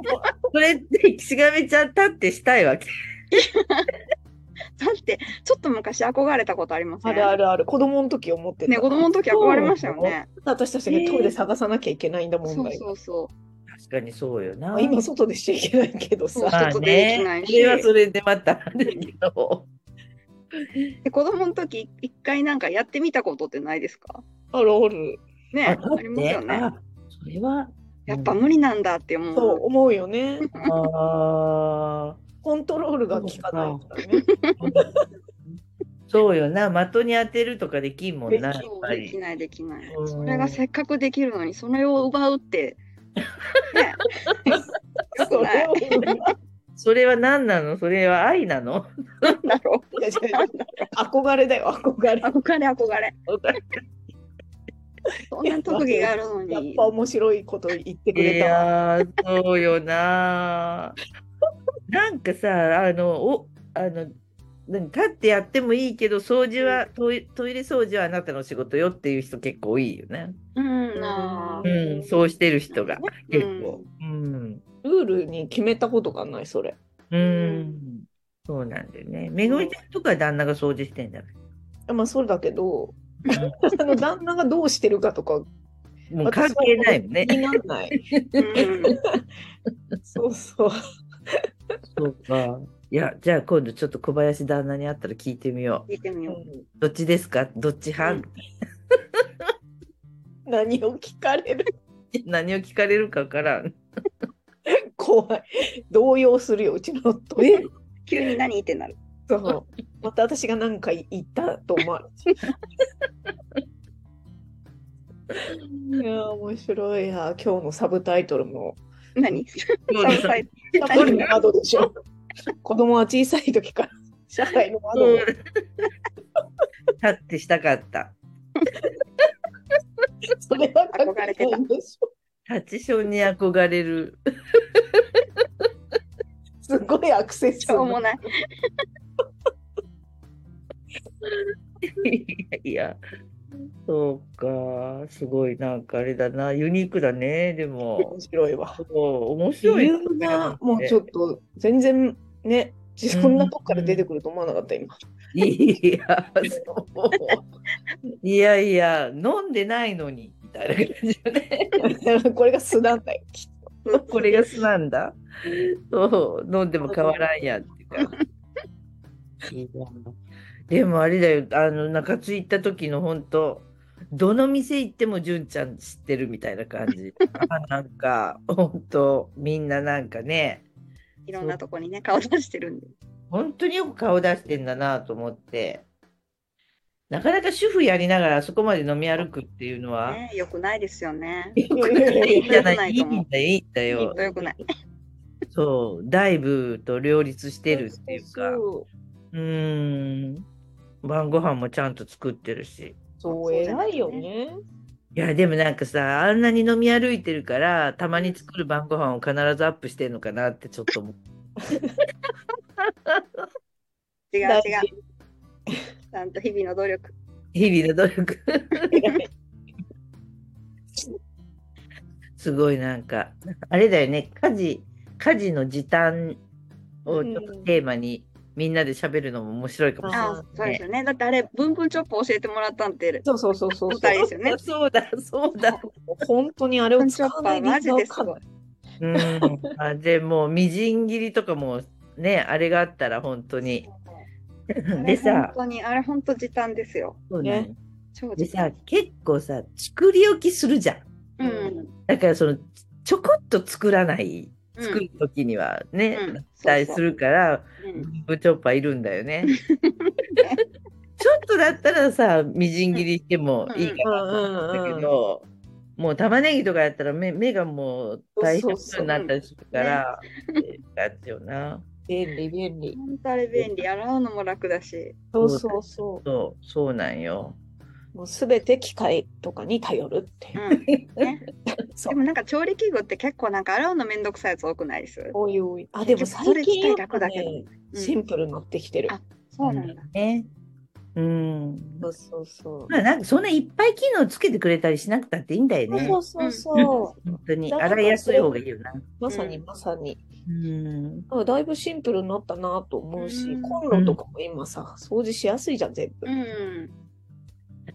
それって、岸上ちゃん立ってしたいわけ だって、ちょっと昔憧れたことありますね。あるあるある子供の時思ってた。ね、子供の時憧れましたよね。私たちがトイレ探さなきゃいけないんだもんそうがそうそう。確かにそうよな。今外でしちゃいけないけどさ。まあ外でできないね、しそれはそれでまたあるけど。で子供の時、一回なんかやってみたことってないですか？あるある。ね、あ、りますよね。あ、それは。やっぱ無理なんだって思う。そう思うよね。ああ。コントロールが効かないからね。そうよな、的に当てるとかできんもんな。できない、できない。うんそれがせっかくできるのに、それを奪うって。ね。それは何なの？それは愛なの？なんだろう。憧れだよ、憧れ。憧れ、憧れ。そんな特技があるのに。やっぱ面白いこと言ってくいれたわ。やー、そうよな。なんかさ、あの、お、あの、何立ってやってもいいけど、掃除は、トイトイレ掃除はあなたの仕事よっていう人結構多いよね。うん、うん、そうしてる人がうん結構。うん。ルールに決めたことがない、それ。うん。そうなんだよね。めぐみちゃんとか旦那が掃除してんだよ。まあそうだけど、あの旦那がどうしてるかとかもう関係ないもんね。気にならない。うん そうそう。そうか。いや、じゃあ今度ちょっと小林旦那に会ったら聞いてみよ聞いてみよう。う。どっちですか？どっち派、何を聞かれる？何を聞かれるかわからん。怖い。動揺するよ、うちの夫。え？急に何ってなる。そう。また私が何か言ったと思われ いやー、面白いや。今日のサブタイトルも。何？社会の窓でしょ。子供は小さい時から 社会の窓を立ってしたかった。それは憧れてたんでしょ。立ちションに憧れる。すごいアクセスしょうもない。いやいや、そうか。すごいなんかあれだな。ユニークだね。でも面。白いわ。そう面白い理由がもうちょっと全然ね、そんなとこから出てくると思わなかった、今。いや、そう。いやいや、飲んでないのに、みたいな感じよね。これが素なんだよ。きっとこれが素なんだ。そう、飲んでも変わらんやんっていうか。いやでもあれだよ、あの、中津行った時の本当どの店行っても純ちゃん知ってるみたいな感じ。あ なんか、本当みんななんかね、いろんなとこにね、顔出してるんで。本当によく顔出してんだなと思って。なかなか主婦やりながらあそこまで飲み歩くっていうのは、ね、よくないですよね。いいんじゃないいいんだよ、いいんだよ。よくない。そう、ダイブと両立してるっていうか、そううーん、晩ご飯もちゃんと作ってるし。そう、偉いよね。いや、でもなんかさ、あんなに飲み歩いてるから、たまに作る晩ご飯を必ずアップしてんのかなってちょっと思う。違う違うちゃんと日々の努力。日々の努力。すごいなんか、あれだよね、家事、家事の時短をちょっとテーマにみんなで喋るのも面白いかもしれないあ、そうですよね。だってあれ、ブンブンチョップ教えてもらったんって、そうそうそうそう。二人ですよね。そうだ、そうだ。本当にあれを使わないマジですごい。うん。あでもうみじん切りとかもね、あれがあったら本当に。あでれさ本、当に、あれ本当時短ですよ。そうね超でさ結構さ、作り置きするじゃん。うん。だからその、ちょこっと作らない、うん作るときにはね、うんだったりするから、うんブチョッパーいるんだよね。ちょっとだったらさ、みじん切りしてもいいかなと思ったけど、もう玉ねぎとかやったら目目がもう大変になったりするから、やっちゃうな。便利、便利。本当あれ便利。洗うのも楽だし。そうそうそそう、そうなんよ。う。もうすべて機械とかに頼るっていうう。ん。ね。そでもなんか調理器具って結構なんか洗うのめんどくさいやつ多くないです？おいおい。あ、でも最近やっぱ楽だけどね、うんシンプルになってきてる。あそうなんだ。ね。うん。そうそうそう。まあなんかそんないっぱい機能つけてくれたりしなくたっていいんだよね。そうそうそう。本当に洗いやすい方がいいよな。まさにまさに。うん。あだいぶシンプルになったなと思うし、うんコンロとかも今さ、掃除しやすいじゃん、全部。うん。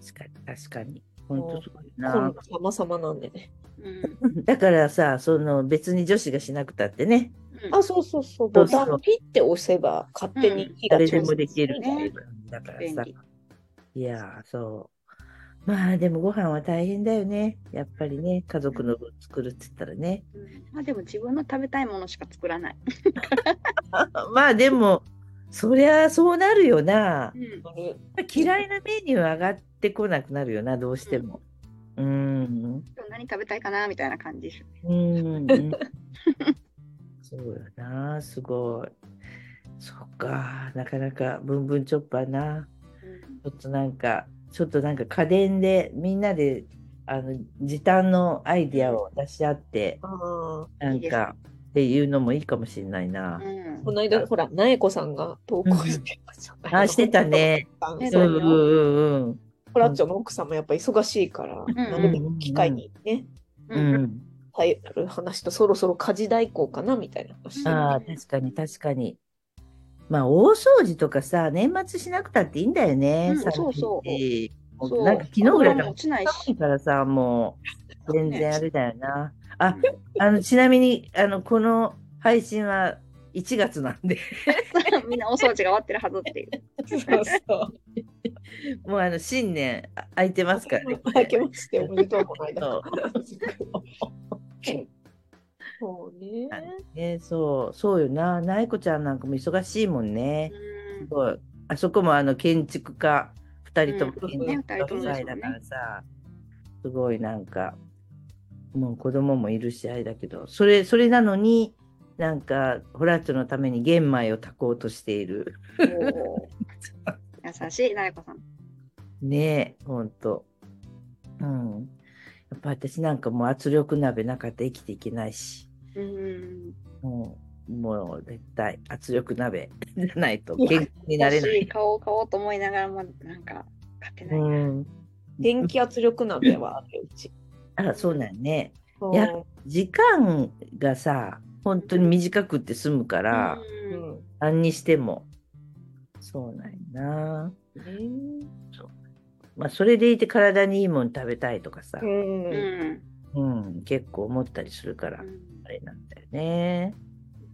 確かに、確かに。本当そうコンなロ。様々なんでね。うん。だからさ、その別に女子がしなくたってね、うんあ、そうそうそう。そうボそうタンピッて押せば勝手に火が誰で調節もできるってすいうだからさ。いやー、そう。まあでもご飯は大変だよね。やっぱりね、家族の分作るって言ったらね。まあでも自分の食べたいものしか作らない。まあでも、そりゃそうなるよな。うん。嫌いなメニュー上がってこなくなるよな、どうしても。うん。今日何食べたいかなみたいな感じです。うん。そうよな、すごい。そっか、なかなかブンブンチョッパーな。ちょっとなんか、ちょっとなんか家電でみんなであの時短のアイディアを出し合って、あないんいですねかっていうのもいいかもしれないな。うんーこの間、ほら、なえこさんが投稿してました。あしてたね。ねそううんうんうんうん。コラッチョの奥さんもやっぱ忙しいから、んなるべく機会にね、ううんん。頼る話とそろそろ家事代行かなみたいな話。ああ、確かに確かに。まあ、大掃除とかさ、年末しなくたっていいんだよね。うんそうそうなんか昨日ぐらいだ油も落ちないし。からさ、もう、全然あれだよな。あ、あの、ちなみに、あの、この配信は1月なんで、みんなお掃除が終わってるはずっていう。そうそう。もうあの、新年あ空いてますからね。明けましておめでとうそうそうね。ね、そう、そうよな。なえこちゃんなんかも忙しいもんね。うんすごい。あそこもあの建築家、二人ともうん建築家夫妻だからさ、すごいなんか、もう子供もいるしあれだけど、それ、それなのに、なんか、ホラッチョのために玄米を炊こうとしている。優しい、なやこさん。ねえ、ほんと。うん。やっぱ私なんかもう圧力鍋なかったら生きていけないし、うん。もう、もう絶対圧力鍋 じゃないと健康になれない欲しい。買おう買おうと思いながらも、なんか、買ってない。うん。電気圧力鍋はあるようち。あら、そうなんね。うんいや時間がさ、本当に短くって済むから、ううんん。何にしても。そうなんやな。ねまあ、それでいて体にいいもの食べたいとかさう、。うんん。うん、結構思ったりするから、あれなんだよね。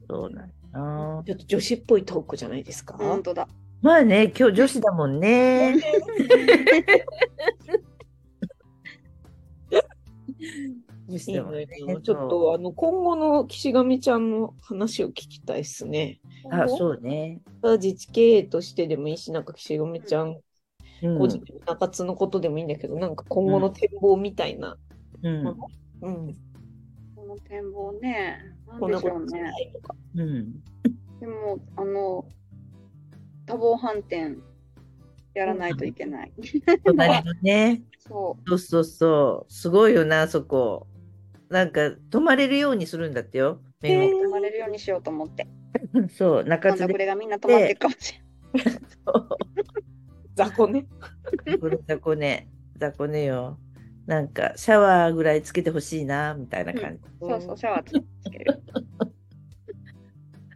そうなんやな。ちょっと女子っぽいトークじゃないですか？本当だ。まあね、今日女子だもんね。ねよ。ちょっとあの今後の岸上ちゃんの話を聞きたいですね。あ、そうね。自治経営としてでもいいし、なんか岸上ちゃんうん個人の中津のことでもいいんだけど、なんか今後の展望みたいな。うん。うん。この展望ね、でしょうね。ん。でも、あの、多忙飯店やらないといけない。隣のね。そそうそうそう。すごいよな、そこ。なんか、泊まれるようにするんだってよ。めう。ぐ泊まれるようにしようと思って。み そう、中津で。れがみんな泊まっていくかもしれない。雑魚ね。これ雑魚ね。雑魚ねよ。なんか、シャワーぐらいつけてほしいな、みたいな感じ。そうそう、シャワーつける。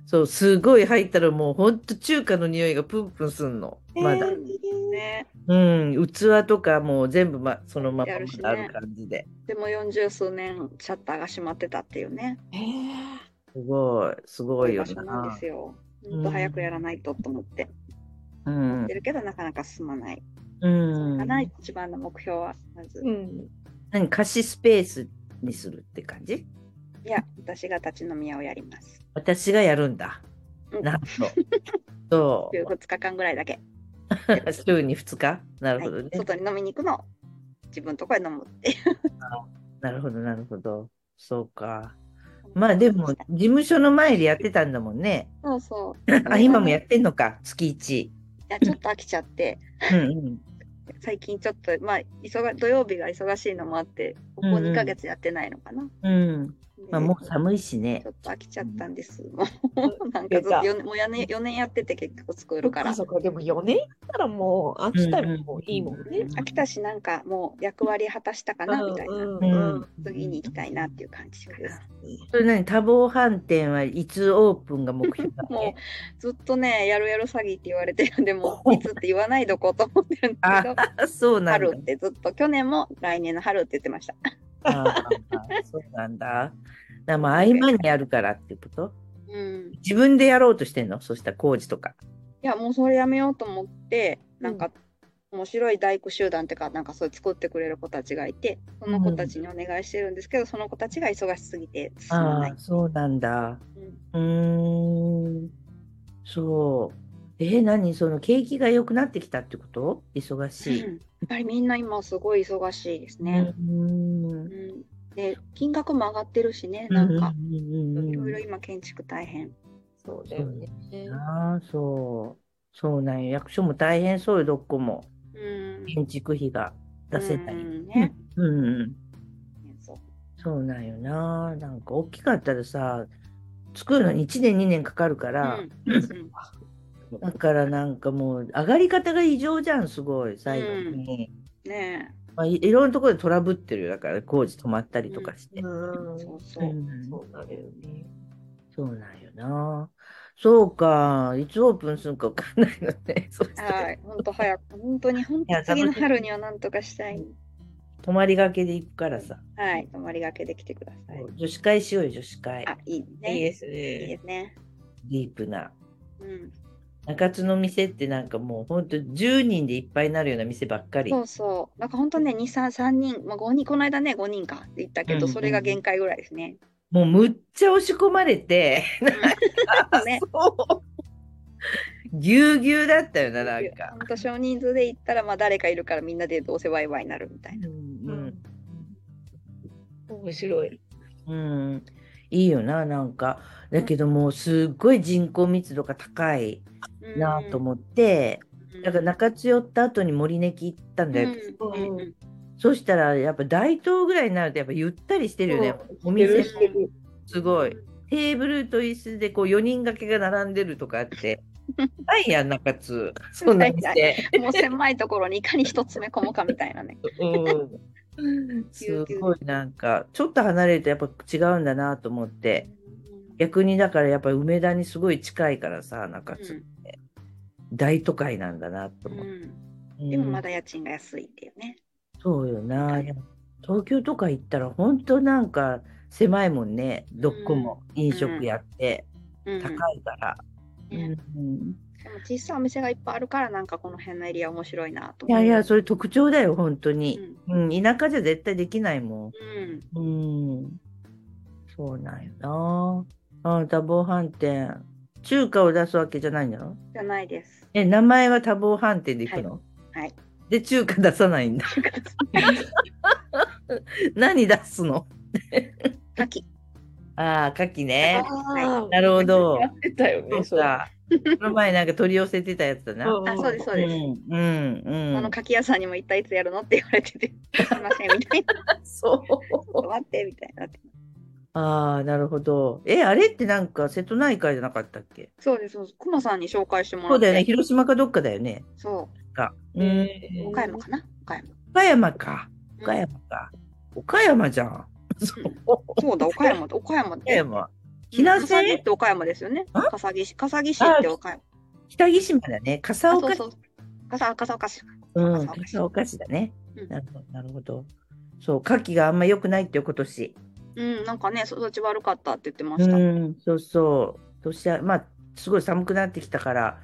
そう、すごい入ったらもうほんと中華の匂いがプンプンすんの。まだ。えーね。うん、器とかもう全部、ま、そのままやるしねある感じで。でも40数年シャッターが閉まってたっていうね。えーすごい、すごいよ場所なんでなす。よ。うんもっと早くやらないとと思って。うんやって。るけどなかなか進まない。うんかな一番の目標はまず。うん。何貸しスペースにするって感じ？いや、私が立ち飲み屋をやります。私がやるんだ。うんなんと。そ週2日間ぐらいだけ。う。週に2日？なるほどねはい。外に飲みに行くの。自分とこで飲むっていう。なるほど、なるほど。そうか。まあでも、事務所の前でやってたんだもんね。そうそう。あ、今もやってんのか、月1。いや、ちょっと飽きちゃって、うんうん。最近ちょっと、まあ、忙土曜日が忙しいのもあって、ここうんうん2ヶ月やってないのかな。うん。まあでもう寒いしねちょ。っと飽きちゃったんです。もうなんかずっと4年もう4年 ,4 年やってて結局スクールから。そっか、でも4年やったらもう飽きたらもういいもんね。飽きたし、なんかもう役割果たしたかなみたいな。うんうん次に行きたいなっていう感じかな。それ何？多忙飯店はいつオープンが目標なの もうずっとね、やるやる詐欺って言われてるんで、もういつって言わないどこうと思ってるんですけど、あ、そうなんだ春。ってずっと、去年も来年の春って言ってました。ああ そうなんだ。だからまあ合間にやるからってこと？うん。自分でやろうとしてんの？そうしたら工事とか。いや、もうそれやめようと思って、なんか、面白い大工集団っていうか、なんかそういう作ってくれる子たちがいて、その子たちにお願いしてるんですけど、その子たちが忙しすぎて進まないああ、。そうなんだ。うんうーん。そう。えー何？その景気が良くなってきたってこと？忙しい。うんやっぱりみんな今すごい忙しいですね。うーんうんで、金額も上がってるしね、なんか、いろいろ今建築大変。そうだよね。ああ、そう。そうなんよ。役所も大変そうよ、どこも。うん。建築費が出せない。うんね。うんうん。そうそうなんよな。なんか大きかったらさ、作るのに1年2年かかるから、だからなんかもう上がり方が異常じゃん、すごい、最後に。ねまあ、いいろんなところでトラブってるよ。だから工事止まったりとかして。うんえ、そうそうう。んそうなるよね。そうなんよな。そうか。いつオープンするかわかんないのね。はい、本当早く、本当に本当次の春にはなんとかしたい。泊まりがけで行くからさ。はい、泊まりがけで来てください。女子会しようよ、女子会。あ、いいね。いいですいいねで。すね。ディープな。うん。中津の店ってなんかもうほんと10人でいっぱいになるような店ばっかり。そうそう。なんか本当ね、2、3、三人、まあ5人、この間ね、5人かって言ったけど、うんうんそれが限界ぐらいですね。もうむっちゃ押し込まれて、ね。ぎゅうぎゅうだったよな、なんか。本当少人数で行ったら、まあ誰かいるからみんなでどうせワイワイになるみたいな。うん面白い。うん、うん、いいよな、なんか。だけどもうすっごい人口密度が高いなと思って、うん。だから中津寄った後に森根木行ったんだよ。うんそしたらやっぱ大東ぐらいになるとやっぱゆったりしてるよね。お店すごい。テーブルと椅子でこう4人掛けが並んでるとかあって。ないやん、中津。そんな店。もう狭いところにいかに一つ詰め込むかみたいなね。うん。すごいなんか、ちょっと離れるとやっぱ違うんだなと思って。逆にだからやっぱ梅田にすごい近いからさ、中津って。大都会なんだなとうん思って。うんでもまだだ家賃が安いっていうね。そうよな。いや東京とか行ったら本当なんか狭いもんね。どこも飲食やってうん高いから。ねうんでも小さいお店がいっぱいあるからなんかこの辺のエリア面白いなと。いやいや、それ特徴だよ、本当うに。んうん、田舎じゃ絶対できないもうんん。うん。そうなんよな。ああ、多忙飯店。中華を出すわけじゃないんだろじゃないです。え、名前は多忙飯店で行くの？はい。で、中華出さないんだ。何出すの？牡蠣。ああ、牡蠣ね。あなるほどやってたよね、そうか。この前なんか取り寄せてたやつだな。うんあ、そうです、そううです。ん、うん、うん。あの牡蠣屋さんにも行ったいつやるの？って言われてて、すいません、みたいな。そう。待って、みたいな。ああ、なるほど。え、あれってなんか瀬戸内海じゃなかったっけ？そうです、そうです。熊さんに紹介してもらって。そうだよね。広島かどっかだよね。そか。ううんん。う。岡山かな？岡山。岡山か。うん岡山か。岡山じゃん。そう。岡そうだ、岡山だ、岡山で。山。ひなっせて岡山ですよね。あ？笠木市、笠木市って岡山。北木島だね。あ笠岡市。そうそう。笠笠岡市。うん、笠岡市だね。うんなるほど、なるほど。そう、牡蠣があんま良くないってよ、今年。うん、なんかね、育ち悪かったって言ってまうした。うん。ん、そうそう。年は、まあ、すごい寒くなってきたから。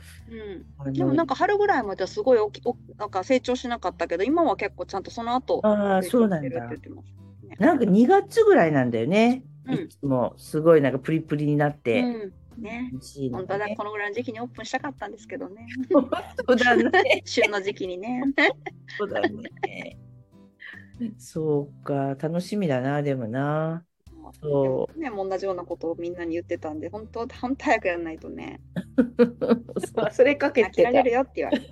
あのでもなんか春ぐらいまではすごい大きおなんか成長しなかったけど、今は結構ちゃんとその後ああ、成そうなんだ。ねなんか2月ぐらいなんだよね。うんいつもすごいなんかプリプリになって。うん。ね。美味しいの本当はがねこのぐらいの時期にオープンしたかったんですけどね。そうだね。旬の時期にね。そうだね。そうか、楽しみだな、でもな。でそもね、同じようなことをみんなに言ってたんで、本当、本当早くやらないとね、忘れかけてら れ。るよって言われて。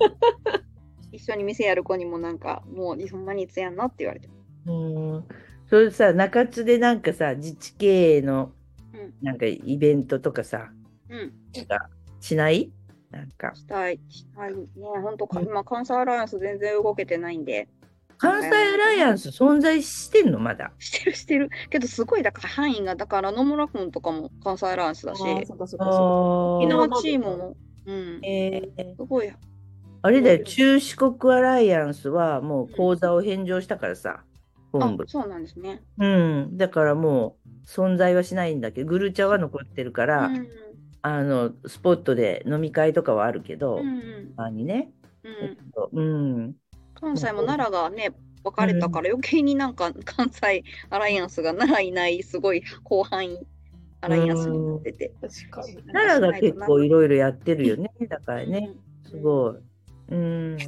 一緒に店やる子にもなんか、もうほんまにいつやんのって言われて。うん。それさ、中津でなんかさ、自治経営のうん。なんかイベントとかさ、うん。しない？なんか。したい。したい。ね、本当か、今、関西アライアンス全然動けてないんで。関西アライアンス存在してんの？まだ。してるしてる。けど、すごい、だから範囲が、だから野村君とかも関西アライアンスだし、あーそっかそっかそっかあ沖ー縄チームも、うん。えーすごい。あれだよ、中四国アライアンスはもう口座を返上したからさ、あ本部、。そうなんですね。うん、だからもう存在はしないんだけど、グルチャは残ってるから、うん。あの、スポットで飲み会とかはあるけど、うんうん。あにね、うん。えっと、うん、関西も奈良がね、分かれたから余計になんか関西アライアンスが奈良いないすごい広範囲アライアンスになってて。確かに。奈良が結構いろいろやってるよね、だからね、うんすごい。うん。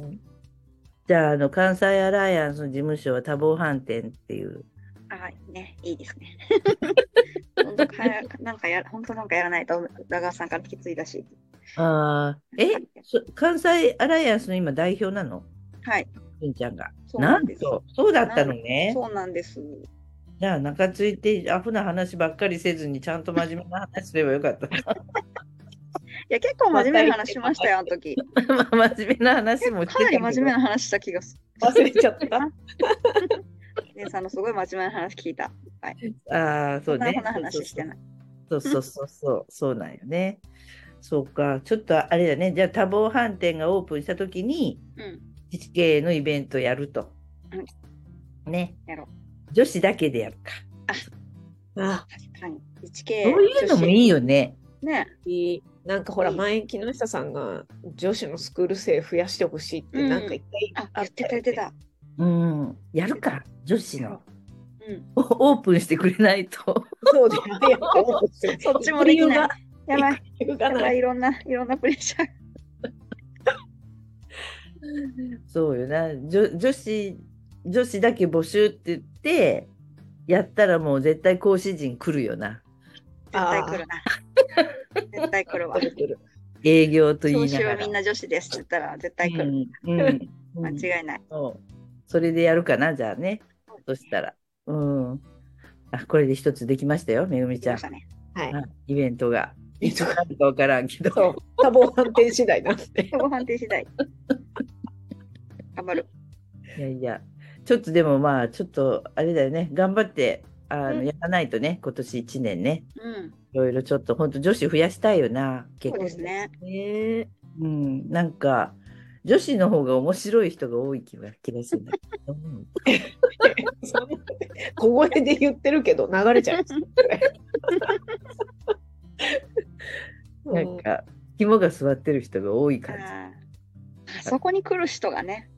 じゃあ、あの、関西アライアンスの事務所は多忙飯店っていう。はい、ね、いいですね。本当かやなんかや、本当なんかやらないと、ダガーさんからきついだし。ああ、えそ関西アライアンスの今代表なの？はい、しんちゃんが。そうなんです。と、そうだったのね。そうなんです。じゃあ、中ついて、アフな話ばっかりせずに、ちゃんと真面目な話すればよかった。いや、結構真面目な話しましたよ、あの時。まあ真面目な話もかなり真面目な話した気がす忘れちゃった？る。姉さんのすごい真面目な話聞いた。はい。ああ、そうね。そんな話してない。そうそうそうそう、そうなんよね。そうか、ちょっとあれだね。じゃあ、多忙飯店がオープンしたときに、うん、自治系のイベントやると。ね。やろう。女子だけでやるか。あ、確かに。一系そういうのもいいよね。ね。いい。なんかほら、前、木下さんが女子のスクール生増やしてほしいって、うんなんか一回あ、あ言ってた言ってた。うん。やるか。女子の。うん。オープンしてくれないと。そうだよね。そっちもできない。やばい。理由が。やばい、いろんな、いろんなプレッシャー。そうよな。女女子、女子だけ募集って言って、やったらもう絶対講師陣来るよな。絶対来るな。絶対来るわ。営業と言いながら。教師はみんな女子ですって言ったら絶対来る。うんうんうん間違いない。そうそれでやるかな、じゃあね。そしたら。うん。あ、これで一つできましたよ、めぐみちゃんね。はい。はいイベントが。いつかるかわからんけど。多忙判定次第なんで。ご判定次第。頑張る。いやいや、ちょっとでもまあ、ちょっとあれだよね。頑張って、あの、うんやらないとね、今年1年ね。うん。いろいろちょっと、本当女子増やしたいよな、結そう構。ですね。ねうん、なんか、女子の方が面白い人が多い気が気がする 小声で言ってるけど流れちゃいます。なんか、肝が座ってる人が多い感じ。あそこに来る人がね、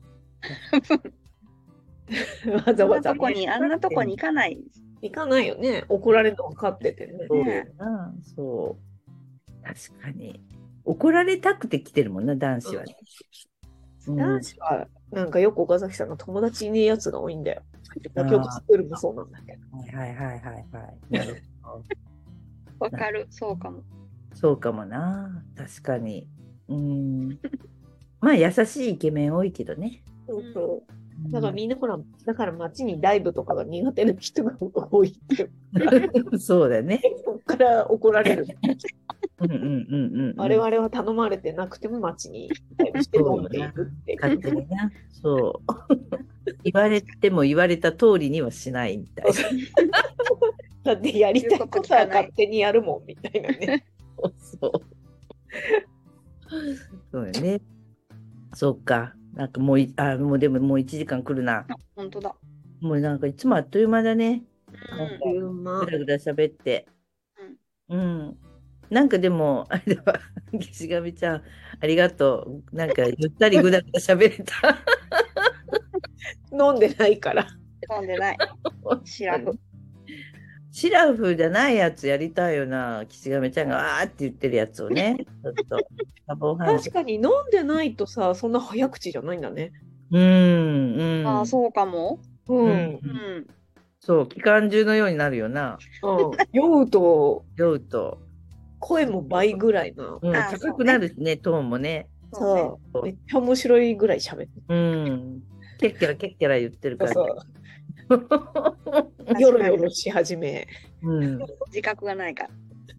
わざわざねこに、あんなとこに行かない。行かないよね。怒られるの分かっててね。そうそう。確かに。怒られたくて来てるもんな、男子はね。うん男子は、なんかよく岡崎さんが友達いねえやつが多いんだよ。あー今日スクールもそうなんだけど。はいはいはいはいはい。なるほどわかる。そうかも。そうかもな、確かに。うん。まあ、優しいイケメン多いけどね。そうそう。だからみんなほら、だから街にライブとかが苦手な人が多いって、う んそうだね。そこから怒られる。うんうんうんうん。我々は頼まれてなくても街にライブして飲んでいくって。勝手にな。そう。言われても言われた通りにはしないみたいな。だってやりたいことは勝手にやるもんみたいなね。そう。そうよね。そうか。なんかもうい、あ、もうでももう1時間来るな。あ本当だ。もうなんかいつもあっという間だね。うんいうまぐだぐだ喋って。うん。なんかでも、あれだわ、岸上ちゃん、ありがとう。なんかゆったりぐだぐだ喋れた。飲んでないから。飲んでない。シラフ。シラフじゃないやつやりたいよな。岸上ちゃんがわーって言ってるやつをね。ちょっと。確かに飲んでないとさ、そんな早口じゃないんだね。うん、うん。ああ、そうかも。う。うんんう。ん。そう、期間中のようになるよな。うん、酔うと酔うと。声も倍ぐらいな。うん、あ高くなるしね、トーンもね。そう。めっちゃ面白いぐらい喋ってうん。キャッキャラキャッキャラ言ってるから。そう。によろよろし始め。うん。自覚がないから。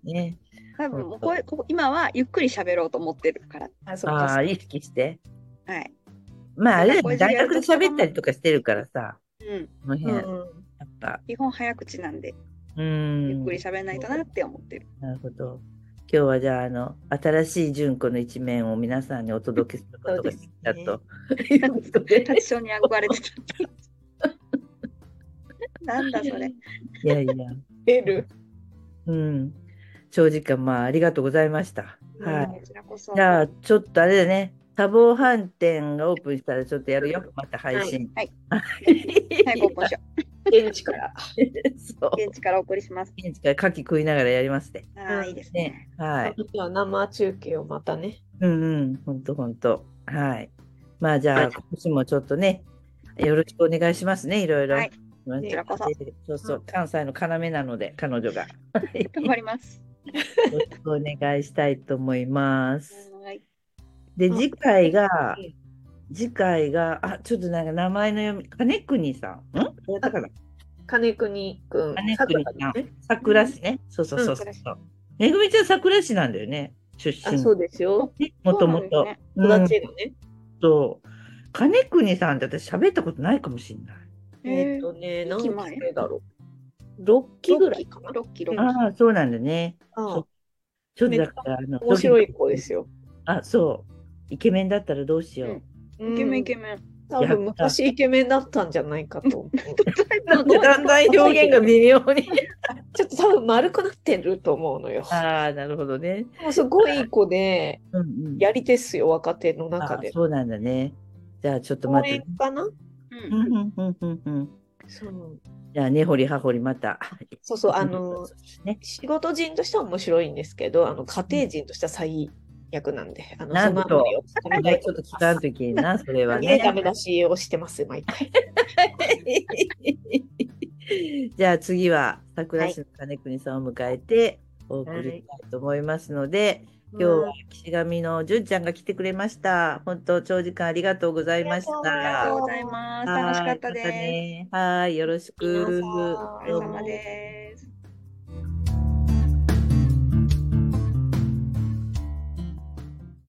ね。多分もうこれここ今はゆっくり喋ろうと思ってるから。あ、そああ、意識して。はい。まあ、あれ大学で喋ったりとかしてるからさ、うん。この辺、やうん。っぱ。基本早口なんで、うん。ゆっくり喋らないとなって思ってる。なるほど。今日はじゃあ、あの、新しい純子の一面を皆さんにお届けすることができたと。いうことで多少に憧れてた。なんだそれ。いやいや、出る。うん。長時間、まあ、ありがとうございました。はい。じゃあ、ちょっとあれだね、多忙飯店がオープンしたらちょっとやるよ、また配信。はい。はい。はい、オープンしよ現地から。そうう。。現地からお送りします。現地から牡蠣食いながらやりますね。ああ、いいですね。はい。じゃあ生中継をまたね。うんうん、ほんとほんと。はい。まあじゃあ、今年もちょっとね、よろしくお願いしますね、いろいろ。はいこちらこそそうそう、関西の要なので、彼女が。よ 頑張ります。ろしくお願いしたいと思います。はい。で、うん次回が、次回が、あ、ちょっとなんか名前の読み、金国さん？ん？だから、金国くん。金国さん。桜市ね。そうそうそうそう。めぐみちゃん桜市なんだよね。出あ、身。そうですよ。もともと。育うんちがね。そう。金国さんって私喋ったことないかもしれない。えっとね、何期前だろう？6期ぐらいかな？6キロ。ああ、そうなんだね。ああちょっとだから、あの、面白い子ですよ。あ、そう。イケメンだったらどうしよう。イケメンイケメン。多分昔イケメンだったんじゃないかと思う。なんでだんだん表現が微妙に。ちょっと多分丸くなってると思うのよ。ああ、なるほどね。もうすごいいい子で、うんうん。やり手っすよ、若手の中で。あそうなんだね。じゃあ、ちょっと公待って園。かな？う。うんんうんうんうんうん。そうじゃあ、根掘り葉掘りまた。そうそう、あの、ね。仕事人としては面白いんですけど、あの家庭人としては最悪なんで、あのなんとちょっと聞かんな、それはね、ダね。メ出しをしてます、毎回。じゃあ次は桜市の金国さんを迎えてお送りしたいと思いますので、今日は岸上の純ちゃんが来てくれました。本当長時間ありがとうございましあた。ありがとうございます。楽しかったです。ねはい、よろしく。お疲れ様です。